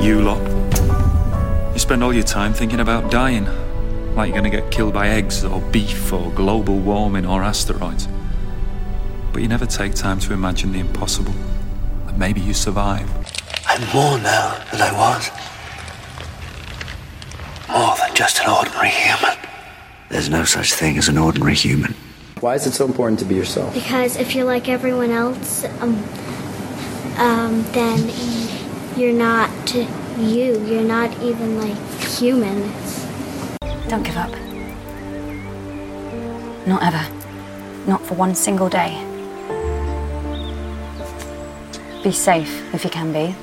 You lot. You spend all your time thinking about dying. Like you're gonna get killed by eggs or beef or global warming or asteroids. But you never take time to imagine the impossible. That maybe you survive. I'm more now than I was. More than just an ordinary human. There's no such thing as an ordinary human. Why is it so important to be yourself? Because if you're like everyone else, um, um, then you're not you. You're not even like human. Don't give up. Not ever. Not for one single day. Be safe if you can be,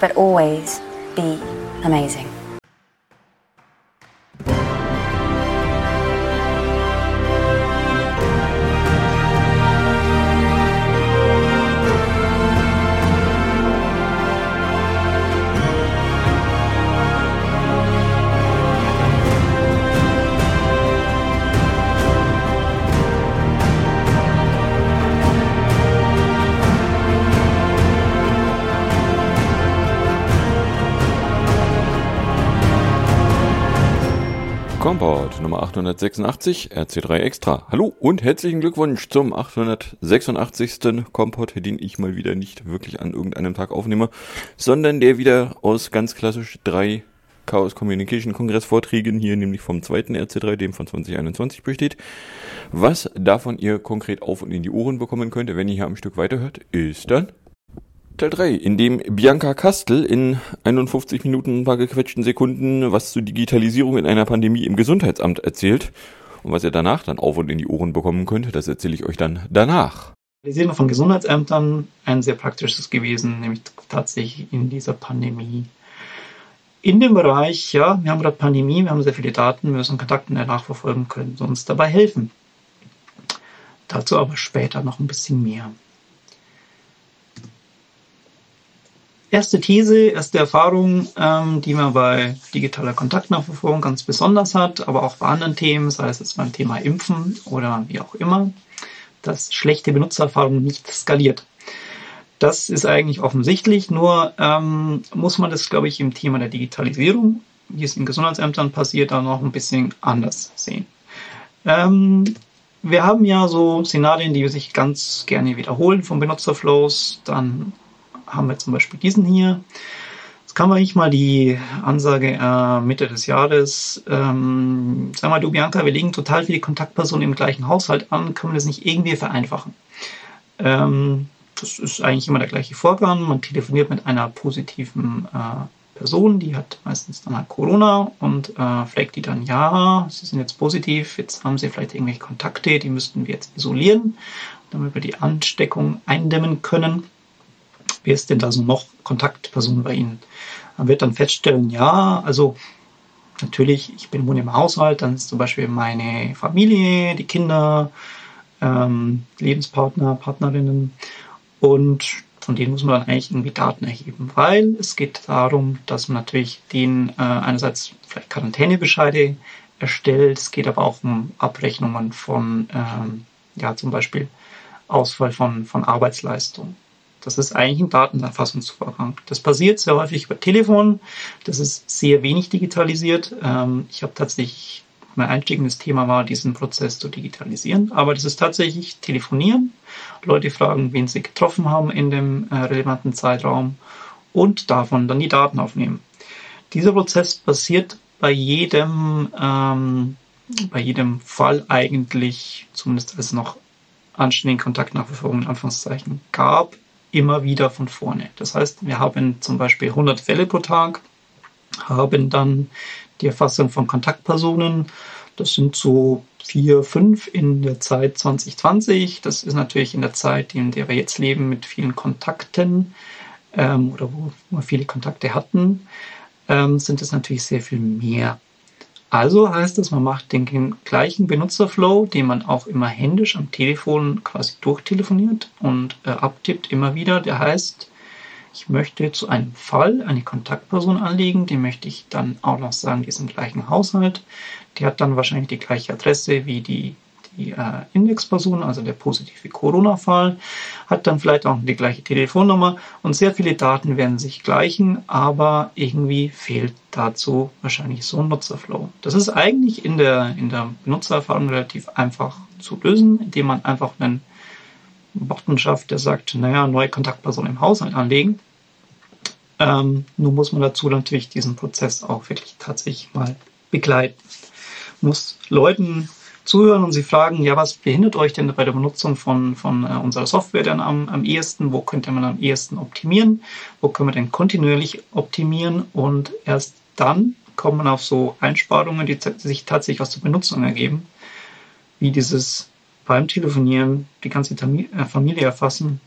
but always be amazing. 886 RC3 Extra. Hallo und herzlichen Glückwunsch zum 886. Komport, den ich mal wieder nicht wirklich an irgendeinem Tag aufnehme, sondern der wieder aus ganz klassisch drei Chaos Communication Kongress Vorträgen hier, nämlich vom zweiten RC3, dem von 2021 besteht. Was davon ihr konkret auf und in die Ohren bekommen könnt, wenn ihr hier am Stück weiterhört, ist dann Teil 3, in dem Bianca Kastel in 51 Minuten ein paar gequetschten Sekunden was zur Digitalisierung in einer Pandemie im Gesundheitsamt erzählt. Und was ihr danach dann auf und in die Ohren bekommen könnt, das erzähle ich euch dann danach. Digitalisierung von Gesundheitsämtern ein sehr praktisches gewesen, nämlich tatsächlich in dieser Pandemie. In dem Bereich, ja, wir haben gerade Pandemie, wir haben sehr viele Daten, wir müssen Kontakte nachverfolgen können, uns dabei helfen. Dazu aber später noch ein bisschen mehr. Erste These, erste Erfahrung, ähm, die man bei digitaler Kontaktnachverfolgung ganz besonders hat, aber auch bei anderen Themen, sei es jetzt beim Thema Impfen oder wie auch immer, dass schlechte Benutzererfahrung nicht skaliert. Das ist eigentlich offensichtlich, nur ähm, muss man das, glaube ich, im Thema der Digitalisierung, wie es in Gesundheitsämtern passiert, dann noch ein bisschen anders sehen. Ähm, wir haben ja so Szenarien, die sich ganz gerne wiederholen von Benutzerflows. Dann haben wir zum Beispiel diesen hier. Jetzt kann man nicht mal die Ansage äh, Mitte des Jahres, ähm, sag mal du Bianca, wir legen total viele Kontaktpersonen im gleichen Haushalt an, können wir das nicht irgendwie vereinfachen? Ähm, das ist eigentlich immer der gleiche Vorgang. Man telefoniert mit einer positiven äh, Person, die hat meistens dann halt Corona und äh, fragt die dann, ja, sie sind jetzt positiv, jetzt haben sie vielleicht irgendwelche Kontakte, die müssten wir jetzt isolieren, damit wir die Ansteckung eindämmen können wer ist denn da so noch Kontaktperson bei Ihnen? Man wird dann feststellen, ja, also natürlich, ich bin wohne im Haushalt, dann ist zum Beispiel meine Familie, die Kinder, ähm, Lebenspartner, Partnerinnen und von denen muss man dann eigentlich irgendwie Daten erheben, weil es geht darum, dass man natürlich denen äh, einerseits vielleicht Quarantänebescheide erstellt, es geht aber auch um Abrechnungen von, ähm, ja, zum Beispiel Ausfall von, von Arbeitsleistung. Das ist eigentlich ein Datenerfassungsvorgang. Das passiert sehr häufig über Telefon. Das ist sehr wenig digitalisiert. Ähm, ich habe tatsächlich, mein einstiegendes Thema war, diesen Prozess zu digitalisieren. Aber das ist tatsächlich Telefonieren. Leute fragen, wen sie getroffen haben in dem äh, relevanten Zeitraum und davon dann die Daten aufnehmen. Dieser Prozess passiert bei jedem, ähm, bei jedem Fall eigentlich, zumindest als es noch anständigen Kontaktnachverfolgung in Anführungszeichen gab, immer wieder von vorne. Das heißt, wir haben zum Beispiel 100 Fälle pro Tag, haben dann die Erfassung von Kontaktpersonen. Das sind so vier, fünf in der Zeit 2020. Das ist natürlich in der Zeit, in der wir jetzt leben, mit vielen Kontakten ähm, oder wo wir viele Kontakte hatten, ähm, sind es natürlich sehr viel mehr. Also heißt es, man macht den gleichen Benutzerflow, den man auch immer händisch am Telefon quasi durchtelefoniert und äh, abtippt immer wieder. Der heißt, ich möchte zu einem Fall eine Kontaktperson anlegen, den möchte ich dann auch noch sagen, die ist im gleichen Haushalt. Die hat dann wahrscheinlich die gleiche Adresse wie die, die äh, Indexperson, also der positive Corona-Fall, hat dann vielleicht auch die gleiche Telefonnummer und sehr viele Daten werden sich gleichen, aber irgendwie fehlt dazu wahrscheinlich so ein Nutzerflow. Das ist eigentlich in der, in der Benutzererfahrung relativ einfach zu lösen, indem man einfach einen Button schafft, der sagt, naja, neue Kontaktperson im Haushalt anlegen. Ähm, nun muss man dazu natürlich diesen Prozess auch wirklich tatsächlich mal begleiten. Muss Leuten zuhören und sie fragen, ja, was behindert euch denn bei der Benutzung von, von äh, unserer Software denn am, am ehesten? Wo könnte man am ehesten optimieren? Wo können wir denn kontinuierlich optimieren? Und erst dann kommt man auf so Einsparungen, die sich tatsächlich aus der Benutzung ergeben, wie dieses beim Telefonieren die ganze äh, Familie erfassen.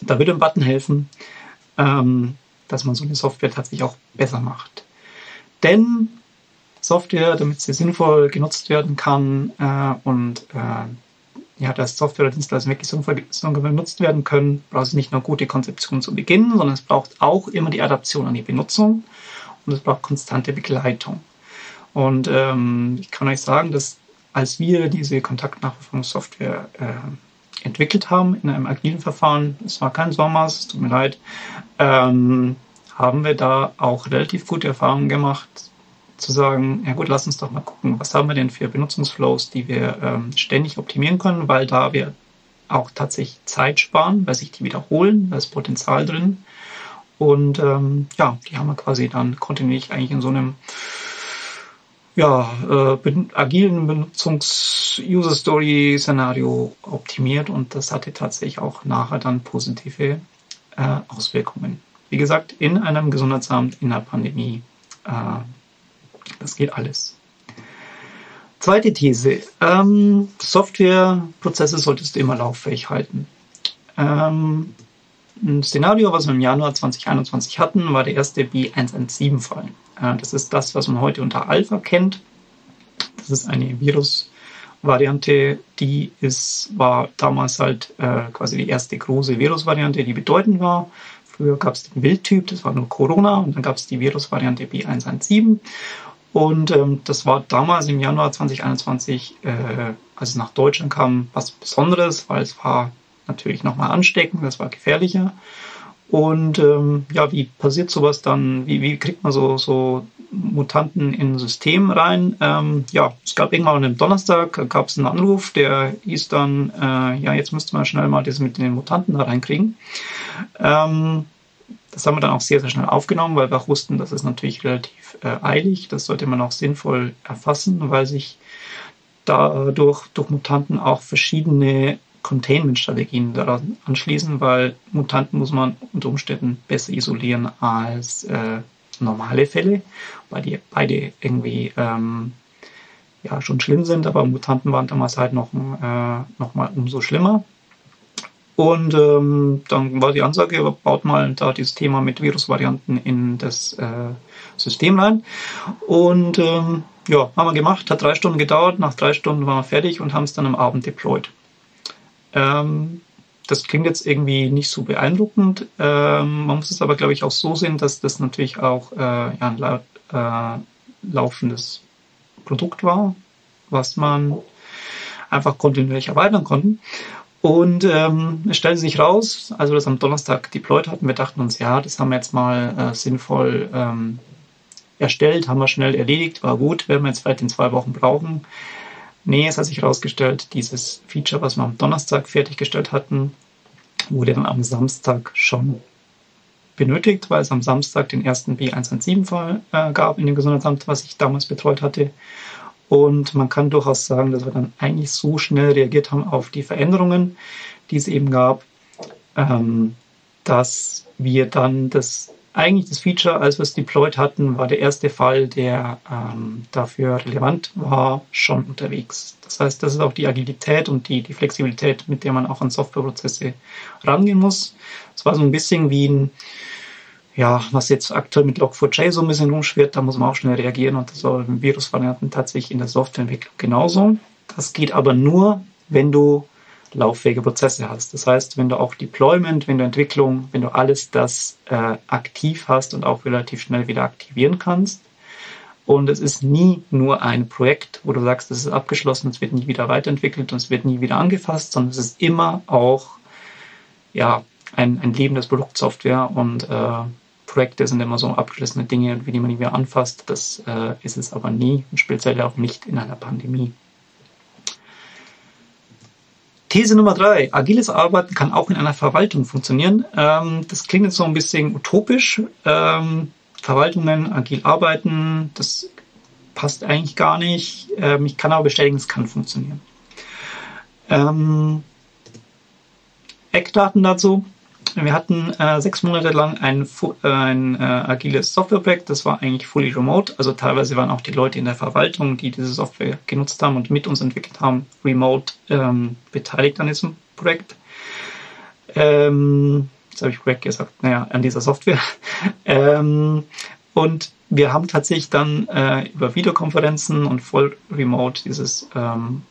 Da würde ein Button helfen, ähm, dass man so eine Software tatsächlich auch besser macht. Denn Software, damit sie sinnvoll genutzt werden kann äh, und äh, ja, dass Software oder Dienstleistungen wirklich sinnvoll, sinnvoll genutzt werden können, braucht es nicht nur gute Konzeption zu Beginn, sondern es braucht auch immer die Adaption an die Benutzung und es braucht konstante Begleitung. Und ähm, ich kann euch sagen, dass als wir diese Kontaktnachverfolgungssoftware äh, entwickelt haben in einem agilen Verfahren, es war kein Sommers, es tut mir leid, ähm, haben wir da auch relativ gute Erfahrungen gemacht, zu sagen, ja gut, lass uns doch mal gucken, was haben wir denn für Benutzungsflows, die wir ähm, ständig optimieren können, weil da wir auch tatsächlich Zeit sparen, weil sich die wiederholen, da ist Potenzial drin. Und ähm, ja, die haben wir quasi dann kontinuierlich eigentlich in so einem ja, äh, agilen Benutzungs-User-Story-Szenario optimiert und das hatte tatsächlich auch nachher dann positive äh, Auswirkungen. Wie gesagt, in einem Gesundheitsamt in der Pandemie. Äh, das geht alles. Zweite These. Ähm, Softwareprozesse solltest du immer lauffähig halten. Ähm, ein Szenario, was wir im Januar 2021 hatten, war der erste B117-Fall. Äh, das ist das, was man heute unter Alpha kennt. Das ist eine Virusvariante, die ist, war damals halt äh, quasi die erste große Virusvariante, die bedeutend war. Früher gab es den Wildtyp, das war nur Corona, und dann gab es die Virusvariante B117. Und ähm, das war damals im Januar 2021, äh, als es nach Deutschland kam, was Besonderes, weil es war natürlich nochmal ansteckend, das war gefährlicher. Und ähm, ja, wie passiert sowas dann? Wie, wie kriegt man so, so Mutanten in System rein? Ähm, ja, es gab irgendwann an einem Donnerstag gab es einen Anruf, der hieß dann, äh, ja, jetzt müsste man schnell mal das mit den Mutanten da reinkriegen. Ähm, das haben wir dann auch sehr, sehr schnell aufgenommen, weil wir wussten, das ist natürlich relativ äh, eilig. Das sollte man auch sinnvoll erfassen, weil sich dadurch durch Mutanten auch verschiedene Containment-Strategien daran anschließen, weil Mutanten muss man unter Umständen besser isolieren als äh, normale Fälle, weil die beide irgendwie ähm, ja schon schlimm sind, aber Mutanten waren damals halt noch, äh, noch mal umso schlimmer. Und ähm, dann war die Ansage, baut mal da dieses Thema mit Virusvarianten in das äh, System rein. Und ähm, ja, haben wir gemacht, hat drei Stunden gedauert. Nach drei Stunden waren wir fertig und haben es dann am Abend deployed. Ähm, das klingt jetzt irgendwie nicht so beeindruckend. Ähm, man muss es aber, glaube ich, auch so sehen, dass das natürlich auch äh, ja, ein laut, äh, laufendes Produkt war, was man einfach kontinuierlich erweitern konnte. Und ähm, es stellte sich raus, als wir das am Donnerstag deployed hatten, wir dachten uns, ja, das haben wir jetzt mal äh, sinnvoll ähm, erstellt, haben wir schnell erledigt, war gut, werden wir jetzt vielleicht in zwei Wochen brauchen. Nee, es hat sich herausgestellt, dieses Feature, was wir am Donnerstag fertiggestellt hatten, wurde dann am Samstag schon benötigt, weil es am Samstag den ersten B117-Fall äh, gab in dem Gesundheitsamt, was ich damals betreut hatte. Und man kann durchaus sagen, dass wir dann eigentlich so schnell reagiert haben auf die Veränderungen, die es eben gab, ähm, dass wir dann das eigentlich das Feature, als wir es deployed hatten, war der erste Fall, der ähm, dafür relevant war, schon unterwegs. Das heißt, das ist auch die Agilität und die, die Flexibilität, mit der man auch an Softwareprozesse rangehen muss. Es war so ein bisschen wie ein, ja, was jetzt aktuell mit Log4j so ein bisschen rumschwirrt, da muss man auch schnell reagieren und das war mit Virusvarianten tatsächlich in der Softwareentwicklung genauso. Das geht aber nur, wenn du lauffähige Prozesse hast. Das heißt, wenn du auch Deployment, wenn du Entwicklung, wenn du alles das äh, aktiv hast und auch relativ schnell wieder aktivieren kannst. Und es ist nie nur ein Projekt, wo du sagst, es ist abgeschlossen, es wird nie wieder weiterentwickelt und es wird nie wieder angefasst, sondern es ist immer auch ja, ein, ein lebendes Produkt Software und äh, Projekte sind immer so abgeschlossene Dinge, die man nie mehr anfasst. Das äh, ist es aber nie und speziell auch nicht in einer Pandemie. These Nummer drei. Agiles Arbeiten kann auch in einer Verwaltung funktionieren. Ähm, das klingt jetzt so ein bisschen utopisch. Ähm, Verwaltungen agil arbeiten, das passt eigentlich gar nicht. Ähm, ich kann aber bestätigen, es kann funktionieren. Ähm, Eckdaten dazu. Wir hatten äh, sechs Monate lang ein, ein äh, agiles Softwareprojekt, das war eigentlich fully remote. Also teilweise waren auch die Leute in der Verwaltung, die diese Software genutzt haben und mit uns entwickelt haben, remote ähm, beteiligt an diesem Projekt. Ähm, jetzt habe ich Projekt gesagt, naja, an dieser Software. ähm, und wir haben tatsächlich dann äh, über Videokonferenzen und voll remote dieses ähm,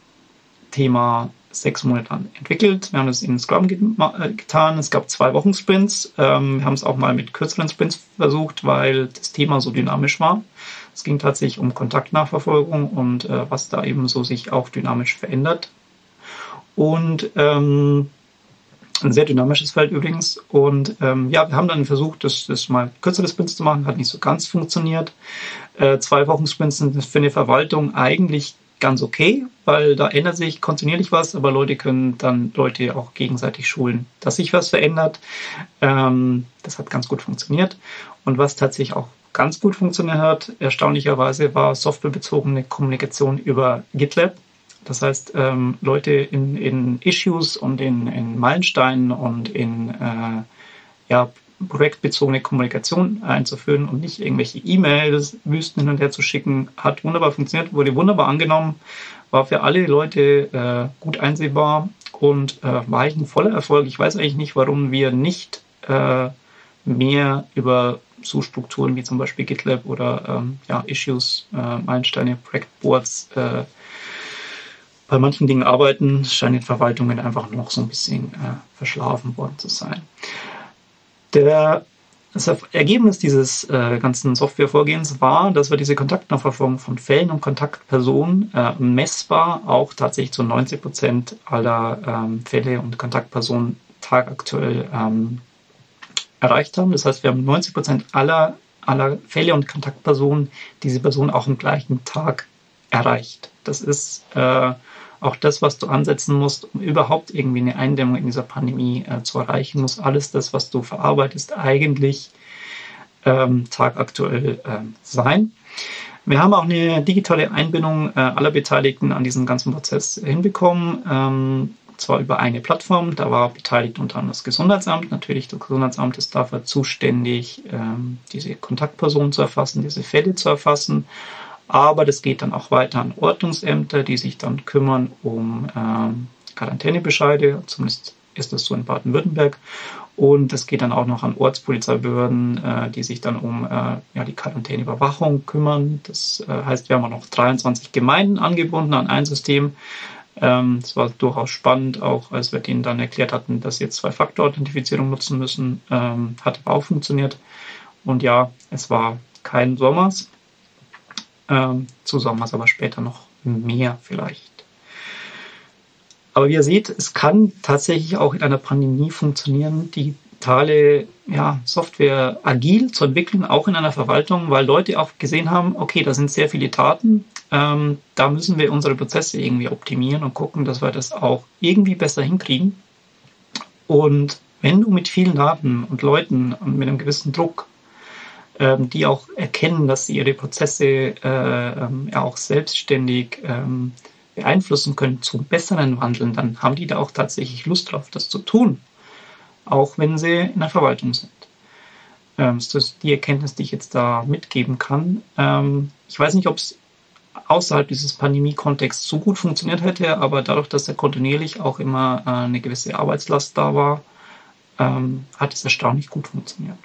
Thema sechs Monate lang entwickelt. Wir haben das in Scrum äh, getan. Es gab zwei Wochen Sprints. Ähm, wir haben es auch mal mit kürzeren Sprints versucht, weil das Thema so dynamisch war. Es ging tatsächlich um Kontaktnachverfolgung und äh, was da eben so sich auch dynamisch verändert. Und ähm, ein sehr dynamisches Feld übrigens. Und ähm, ja, wir haben dann versucht, das, das mal kürzere Sprints zu machen, hat nicht so ganz funktioniert. Äh, zwei Wochen Sprints sind für eine Verwaltung eigentlich ganz okay, weil da ändert sich kontinuierlich was, aber Leute können dann Leute auch gegenseitig schulen, dass sich was verändert. Ähm, das hat ganz gut funktioniert. Und was tatsächlich auch ganz gut funktioniert hat, erstaunlicherweise, war softwarebezogene Kommunikation über GitLab. Das heißt, ähm, Leute in, in Issues und in, in Meilensteinen und in äh, ja, projektbezogene Kommunikation einzuführen und nicht irgendwelche E-Mails, Wüsten hin und her zu schicken, hat wunderbar funktioniert, wurde wunderbar angenommen, war für alle Leute äh, gut einsehbar und äh, war eigentlich ein voller Erfolg. Ich weiß eigentlich nicht, warum wir nicht äh, mehr über so Strukturen wie zum Beispiel GitLab oder ähm, ja, Issues, äh, Meilensteine, Projektboards äh, bei manchen Dingen arbeiten, scheinen Verwaltungen einfach noch so ein bisschen äh, verschlafen worden zu sein. Der, das Ergebnis dieses äh, ganzen Softwarevorgehens war, dass wir diese Kontaktnachverfolgung von Fällen und Kontaktpersonen äh, messbar auch tatsächlich zu 90 Prozent aller ähm, Fälle und Kontaktpersonen tagaktuell ähm, erreicht haben. Das heißt, wir haben 90 Prozent aller, aller Fälle und Kontaktpersonen diese Person auch am gleichen Tag erreicht. Das ist äh, auch das, was du ansetzen musst, um überhaupt irgendwie eine Eindämmung in dieser Pandemie äh, zu erreichen, muss alles das, was du verarbeitest, eigentlich ähm, tagaktuell äh, sein. Wir haben auch eine digitale Einbindung äh, aller Beteiligten an diesen ganzen Prozess hinbekommen. Ähm, zwar über eine Plattform, da war beteiligt unter anderem das Gesundheitsamt. Natürlich, das Gesundheitsamt ist dafür zuständig, ähm, diese Kontaktpersonen zu erfassen, diese Fälle zu erfassen aber das geht dann auch weiter an Ordnungsämter, die sich dann kümmern um ähm, Quarantänebescheide. Zumindest ist das so in Baden-Württemberg. Und es geht dann auch noch an Ortspolizeibehörden, äh, die sich dann um äh, ja, die Quarantäneüberwachung kümmern. Das äh, heißt, wir haben auch noch 23 Gemeinden angebunden an ein System. Ähm, das war durchaus spannend, auch als wir denen dann erklärt hatten, dass sie jetzt Zwei-Faktor-Authentifizierung nutzen müssen. Ähm, hat aber auch funktioniert. Und ja, es war kein Sommers, ähm, zu Sommers aber später noch mehr vielleicht. Aber wie ihr seht, es kann tatsächlich auch in einer Pandemie funktionieren, digitale ja, Software agil zu entwickeln, auch in einer Verwaltung, weil Leute auch gesehen haben, okay, da sind sehr viele Daten, ähm, da müssen wir unsere Prozesse irgendwie optimieren und gucken, dass wir das auch irgendwie besser hinkriegen. Und wenn du mit vielen Daten und Leuten und mit einem gewissen Druck ähm, die auch erkennen, dass sie ihre Prozesse äh, ähm, auch selbstständig ähm, beeinflussen können zum besseren Wandeln, dann haben die da auch tatsächlich Lust drauf, das zu tun, auch wenn sie in der Verwaltung sind. Ähm, das ist die Erkenntnis, die ich jetzt da mitgeben kann. Ähm, ich weiß nicht, ob es außerhalb dieses Pandemie-Kontexts so gut funktioniert hätte, aber dadurch, dass er kontinuierlich auch immer äh, eine gewisse Arbeitslast da war, ähm, hat es erstaunlich gut funktioniert.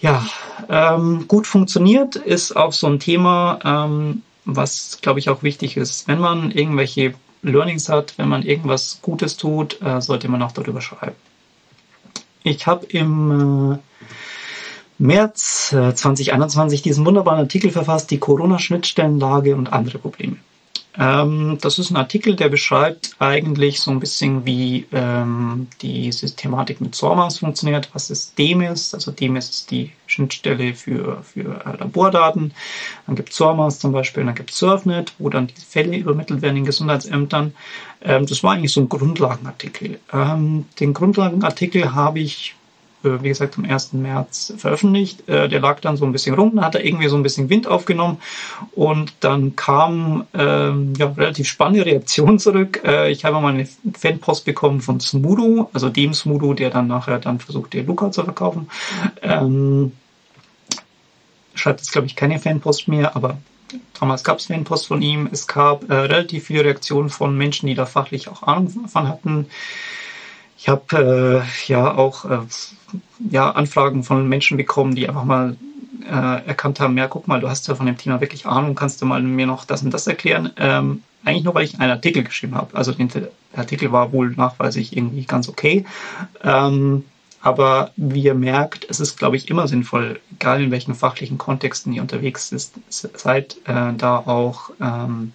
Ja, ähm, gut funktioniert ist auch so ein Thema, ähm, was, glaube ich, auch wichtig ist. Wenn man irgendwelche Learnings hat, wenn man irgendwas Gutes tut, äh, sollte man auch darüber schreiben. Ich habe im äh, März äh, 2021 diesen wunderbaren Artikel verfasst, die Corona-Schnittstellenlage und andere Probleme. Ähm, das ist ein Artikel, der beschreibt eigentlich so ein bisschen, wie ähm, die Systematik mit SORMAS funktioniert, was es DEMIS, also DEMIS ist die Schnittstelle für, für äh, Labordaten. Dann gibt es SORMAS zum Beispiel, dann gibt es SurfNet, wo dann die Fälle übermittelt werden in Gesundheitsämtern. Ähm, das war eigentlich so ein Grundlagenartikel. Ähm, den Grundlagenartikel habe ich wie gesagt, am 1. März veröffentlicht. Äh, der lag dann so ein bisschen rum, dann hat er irgendwie so ein bisschen Wind aufgenommen und dann kam ähm, ja, relativ spannende Reaktion zurück. Äh, ich habe mal eine Fanpost bekommen von Smudo, also dem Smudo, der dann nachher dann versucht, der Luca zu verkaufen. Ähm, schreibt jetzt, glaube ich, keine Fanpost mehr, aber damals gab es Fanpost von ihm. Es gab äh, relativ viele Reaktionen von Menschen, die da fachlich auch Ahnung davon hatten. Ich habe äh, ja auch äh, ja, Anfragen von Menschen bekommen, die einfach mal äh, erkannt haben, ja, guck mal, du hast ja von dem Thema wirklich Ahnung, kannst du mal mir noch das und das erklären? Ähm, eigentlich nur, weil ich einen Artikel geschrieben habe. Also der Artikel war wohl nachweislich irgendwie ganz okay. Ähm, aber wie ihr merkt, es ist, glaube ich, immer sinnvoll, egal in welchen fachlichen Kontexten ihr unterwegs ist, seid, äh, da auch ähm,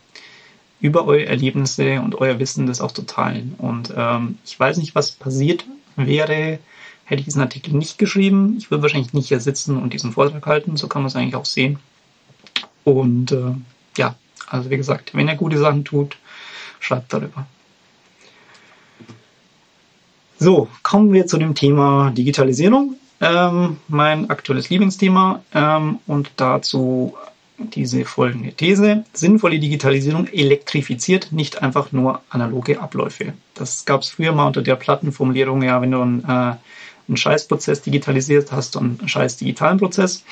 über eure Erlebnisse und euer Wissen das auch zu teilen. Und ähm, ich weiß nicht, was passiert wäre, hätte ich diesen Artikel nicht geschrieben. Ich würde wahrscheinlich nicht hier sitzen und diesen Vortrag halten. So kann man es eigentlich auch sehen. Und äh, ja, also wie gesagt, wenn ihr gute Sachen tut, schreibt darüber. So, kommen wir zu dem Thema Digitalisierung. Ähm, mein aktuelles Lieblingsthema. Ähm, und dazu diese folgende These. Sinnvolle Digitalisierung elektrifiziert nicht einfach nur analoge Abläufe. Das gab es früher mal unter der Plattenformulierung, ja, wenn du einen, äh, einen Scheißprozess digitalisiert hast, und einen scheiß digitalen Prozess.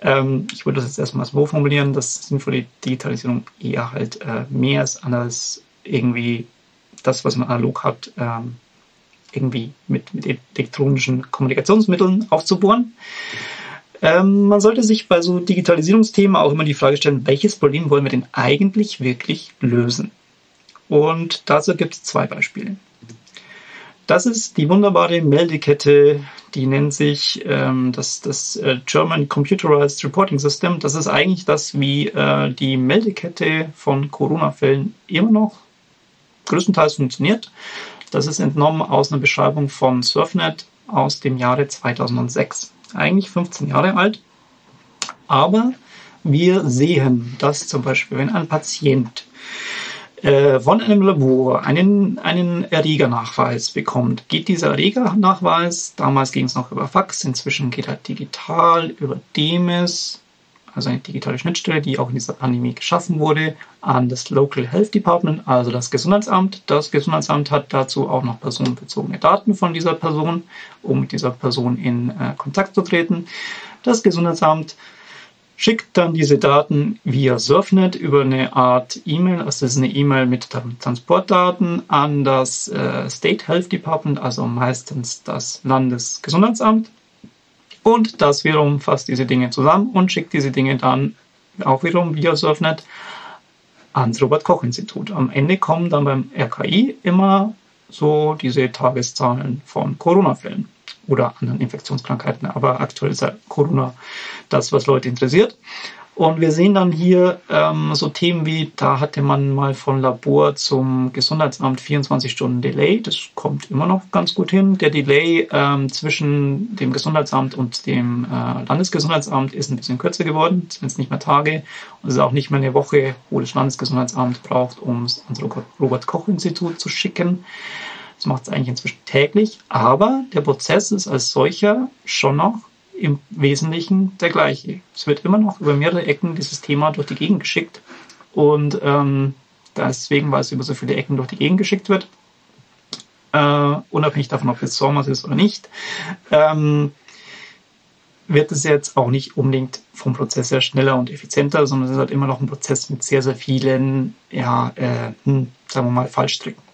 Ähm, ich würde das jetzt erstmal so formulieren, dass sinnvolle Digitalisierung eher halt äh, mehr ist als irgendwie das, was man analog hat, ähm, irgendwie mit, mit elektronischen Kommunikationsmitteln aufzubohren. Ähm, man sollte sich bei so Digitalisierungsthemen auch immer die Frage stellen, welches Problem wollen wir denn eigentlich wirklich lösen? Und dazu gibt es zwei Beispiele. Das ist die wunderbare Meldekette, die nennt sich ähm, das, das äh, German Computerized Reporting System. Das ist eigentlich das, wie äh, die Meldekette von Corona-Fällen immer noch größtenteils funktioniert. Das ist entnommen aus einer Beschreibung von Surfnet aus dem Jahre 2006 eigentlich 15 Jahre alt. Aber wir sehen, dass zum Beispiel, wenn ein Patient äh, von einem Labor einen, einen Erregernachweis bekommt, geht dieser Erregernachweis, damals ging es noch über Fax, inzwischen geht er digital über DEMIS, also eine digitale Schnittstelle, die auch in dieser Pandemie geschaffen wurde, an das Local Health Department, also das Gesundheitsamt. Das Gesundheitsamt hat dazu auch noch personenbezogene Daten von dieser Person, um mit dieser Person in äh, Kontakt zu treten. Das Gesundheitsamt schickt dann diese Daten via Surfnet über eine Art E-Mail, also das ist eine E-Mail mit Transportdaten an das äh, State Health Department, also meistens das Landesgesundheitsamt. Und das wiederum fasst diese Dinge zusammen und schickt diese Dinge dann auch wiederum via Surfnet ans Robert-Koch-Institut. Am Ende kommen dann beim RKI immer so diese Tageszahlen von Corona-Fällen oder anderen Infektionskrankheiten. Aber aktuell ist ja Corona das, was Leute interessiert. Und wir sehen dann hier ähm, so Themen wie, da hatte man mal von Labor zum Gesundheitsamt 24 Stunden Delay. Das kommt immer noch ganz gut hin. Der Delay ähm, zwischen dem Gesundheitsamt und dem äh, Landesgesundheitsamt ist ein bisschen kürzer geworden. Es sind nicht mehr Tage und es ist auch nicht mehr eine Woche, wo das Landesgesundheitsamt braucht, um es ans Robert-Koch-Institut zu schicken. Das macht es eigentlich inzwischen täglich. Aber der Prozess ist als solcher schon noch im Wesentlichen der gleiche. Es wird immer noch über mehrere Ecken dieses Thema durch die Gegend geschickt und ähm, deswegen, weil es über so viele Ecken durch die Gegend geschickt wird, äh, unabhängig davon, ob es Sommers ist oder nicht, ähm, wird es jetzt auch nicht unbedingt vom Prozess her schneller und effizienter, sondern es ist halt immer noch ein Prozess mit sehr, sehr vielen, ja, äh, hm, sagen wir mal, Fallstricken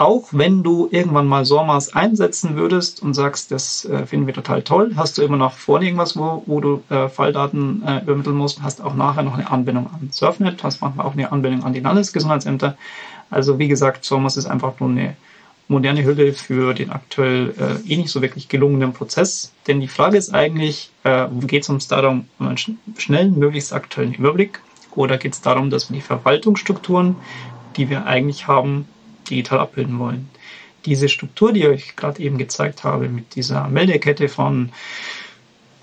auch wenn du irgendwann mal SORMAS einsetzen würdest und sagst, das äh, finden wir total toll, hast du immer noch vorne irgendwas, wo, wo du äh, Falldaten äh, übermitteln musst, hast auch nachher noch eine Anbindung an Surfnet, hast manchmal auch eine Anbindung an die Landesgesundheitsämter. Also wie gesagt, SORMAS ist einfach nur eine moderne Hülle für den aktuell äh, eh nicht so wirklich gelungenen Prozess. Denn die Frage ist eigentlich, äh, geht es uns darum, um einen schnellen, möglichst aktuellen Überblick oder geht es darum, dass wir die Verwaltungsstrukturen, die wir eigentlich haben, digital abbilden wollen? Diese Struktur, die ich euch gerade eben gezeigt habe, mit dieser Meldekette von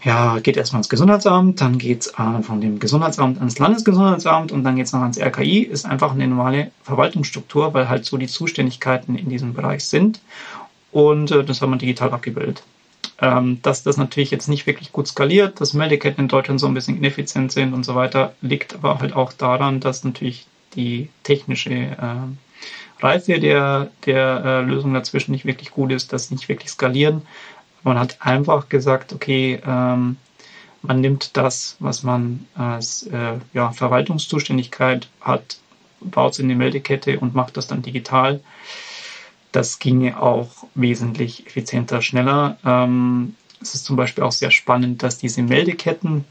ja, geht erstmal ins Gesundheitsamt, dann geht's äh, von dem Gesundheitsamt ans Landesgesundheitsamt und dann geht's noch ans RKI, ist einfach eine normale Verwaltungsstruktur, weil halt so die Zuständigkeiten in diesem Bereich sind. Und äh, das haben wir digital abgebildet. Ähm, dass das natürlich jetzt nicht wirklich gut skaliert, dass Meldeketten in Deutschland so ein bisschen ineffizient sind und so weiter, liegt aber halt auch daran, dass natürlich die technische äh, Reife der, der äh, Lösung dazwischen nicht wirklich gut ist, sie nicht wirklich skalieren. Man hat einfach gesagt, okay, ähm, man nimmt das, was man als äh, ja, Verwaltungszuständigkeit hat, baut es in die Meldekette und macht das dann digital. Das ginge auch wesentlich effizienter, schneller. Ähm, es ist zum Beispiel auch sehr spannend, dass diese Meldeketten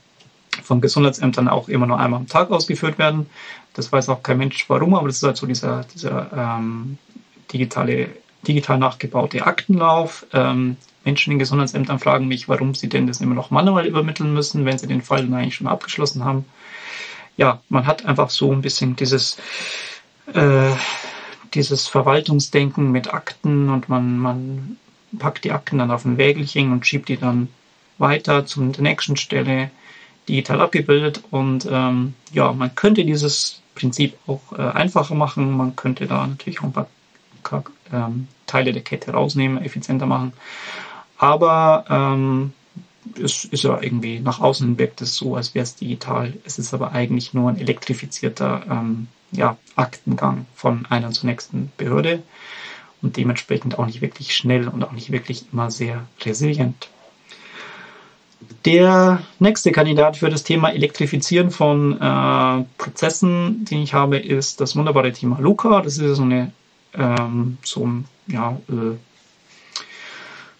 von Gesundheitsämtern auch immer nur einmal am Tag ausgeführt werden. Das weiß auch kein Mensch warum, aber das ist halt so dieser, dieser ähm, digitale, digital nachgebaute Aktenlauf. Ähm, Menschen in Gesundheitsämtern fragen mich, warum sie denn das immer noch manuell übermitteln müssen, wenn sie den Fall dann eigentlich schon abgeschlossen haben. Ja, man hat einfach so ein bisschen dieses, äh, dieses Verwaltungsdenken mit Akten und man, man packt die Akten dann auf ein Wägelchen und schiebt die dann weiter zur nächsten Stelle digital abgebildet und ähm, ja, man könnte dieses Prinzip auch äh, einfacher machen. Man könnte da natürlich auch ein paar ähm, Teile der Kette rausnehmen, effizienter machen. Aber ähm, es ist ja irgendwie nach außen wirkt es so, als wäre es digital. Es ist aber eigentlich nur ein elektrifizierter ähm, ja, Aktengang von einer zur nächsten Behörde und dementsprechend auch nicht wirklich schnell und auch nicht wirklich immer sehr resilient. Der nächste Kandidat für das Thema Elektrifizieren von äh, Prozessen, den ich habe, ist das wunderbare Thema Luca. Das ist so eine ähm, so ja, äh,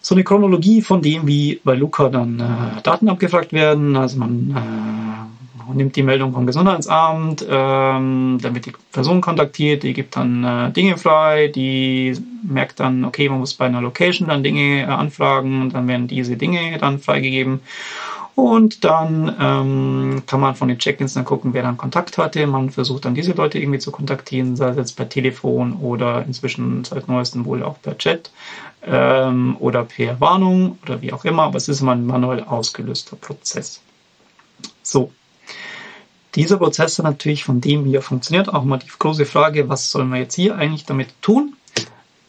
so eine Chronologie von dem, wie bei Luca dann äh, Daten abgefragt werden. Also man äh, nimmt die Meldung vom Gesundheitsamt, ähm, dann wird die Person kontaktiert, die gibt dann äh, Dinge frei, die merkt dann, okay, man muss bei einer Location dann Dinge äh, anfragen dann werden diese Dinge dann freigegeben. Und dann ähm, kann man von den Check-ins dann gucken, wer dann Kontakt hatte. Man versucht dann diese Leute irgendwie zu kontaktieren, sei es jetzt per Telefon oder inzwischen seit neuestem wohl auch per Chat ähm, oder per Warnung oder wie auch immer. Aber es ist immer ein manuell ausgelöster Prozess. So. Dieser Prozess natürlich von dem hier funktioniert. Auch mal die große Frage, was sollen wir jetzt hier eigentlich damit tun?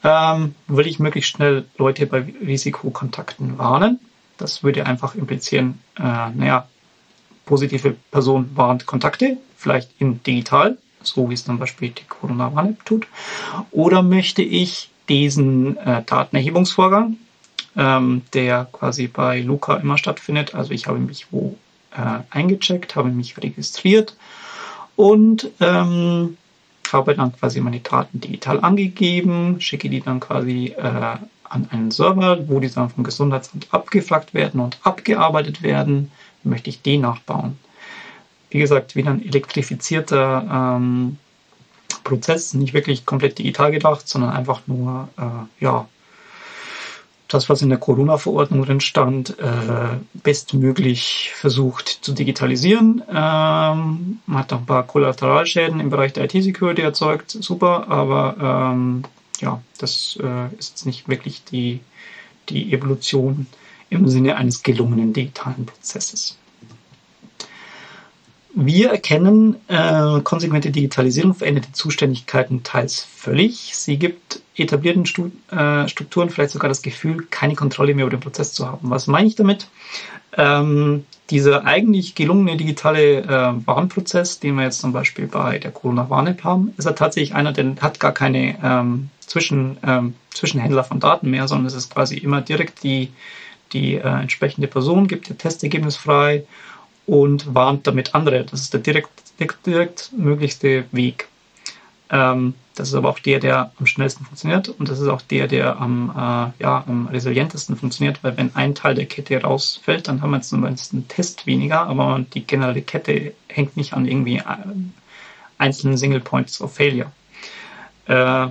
Ähm, will ich möglichst schnell Leute bei Risikokontakten warnen? Das würde einfach implizieren, äh, naja, positive Person warnt Kontakte, vielleicht in digital, so wie es zum Beispiel die Corona-Warn-App tut. Oder möchte ich diesen äh, Datenerhebungsvorgang, ähm, der quasi bei Luca immer stattfindet, also ich habe mich wo äh, eingecheckt, habe mich registriert und ähm, habe dann quasi meine Daten digital angegeben, schicke die dann quasi äh, an einen Server, wo die dann vom Gesundheitsamt abgefragt werden und abgearbeitet werden, möchte ich den nachbauen. Wie gesagt, wieder ein elektrifizierter ähm, Prozess, nicht wirklich komplett digital gedacht, sondern einfach nur, äh, ja, das, was in der Corona-Verordnung drin stand, äh, bestmöglich versucht zu digitalisieren. Ähm, man hat auch ein paar Kollateralschäden im Bereich der IT-Security erzeugt, super, aber ähm, ja, das äh, ist jetzt nicht wirklich die, die Evolution im Sinne eines gelungenen digitalen Prozesses. Wir erkennen, äh, konsequente Digitalisierung verändert die Zuständigkeiten teils völlig. Sie gibt etablierten Stu äh, Strukturen vielleicht sogar das Gefühl, keine Kontrolle mehr über den Prozess zu haben. Was meine ich damit? Ähm, dieser eigentlich gelungene digitale äh, Warenprozess, den wir jetzt zum Beispiel bei der Corona-Warn-App haben, ist ja tatsächlich einer, der hat gar keine ähm, Zwischen, ähm, Zwischenhändler von Daten mehr, sondern es ist quasi immer direkt die, die äh, entsprechende Person, gibt ihr Testergebnis frei und warnt damit andere. Das ist der direkt, direkt, direkt möglichste Weg. Ähm, das ist aber auch der, der am schnellsten funktioniert und das ist auch der, der am, äh, ja, am resilientesten funktioniert, weil wenn ein Teil der Kette rausfällt, dann haben wir zumindest einen Test weniger, aber die generelle Kette hängt nicht an irgendwie äh, einzelnen Single Points of Failure. Äh,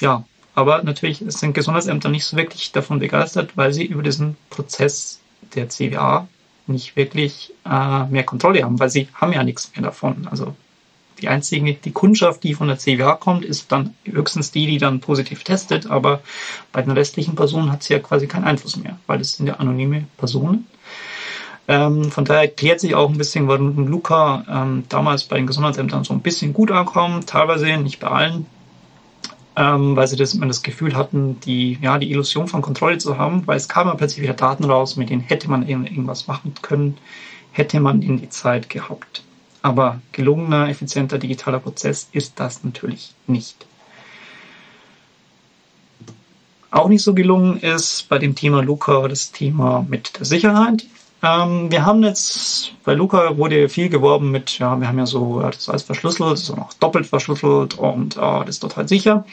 ja, Aber natürlich sind Gesundheitsämter nicht so wirklich davon begeistert, weil sie über diesen Prozess der CWA nicht wirklich äh, mehr Kontrolle haben, weil sie haben ja nichts mehr davon. Also die einzige, die Kundschaft, die von der CWA kommt, ist dann höchstens die, die dann positiv testet, aber bei den restlichen Personen hat sie ja quasi keinen Einfluss mehr, weil das sind ja anonyme Personen. Ähm, von daher erklärt sich auch ein bisschen, warum Luca ähm, damals bei den Gesundheitsämtern so ein bisschen gut ankommt, teilweise nicht bei allen, ähm, weil sie das immer das Gefühl hatten, die, ja, die Illusion von Kontrolle zu haben, weil es kamen plötzlich wieder Daten raus, mit denen hätte man irgendwas machen können, hätte man in die Zeit gehabt. Aber gelungener, effizienter digitaler Prozess ist das natürlich nicht. Auch nicht so gelungen ist bei dem Thema Luca das Thema mit der Sicherheit. Ähm, wir haben jetzt, bei Luca wurde viel geworben mit, ja, wir haben ja so das ist alles verschlüsselt, so noch doppelt verschlüsselt und äh, das ist total sicher.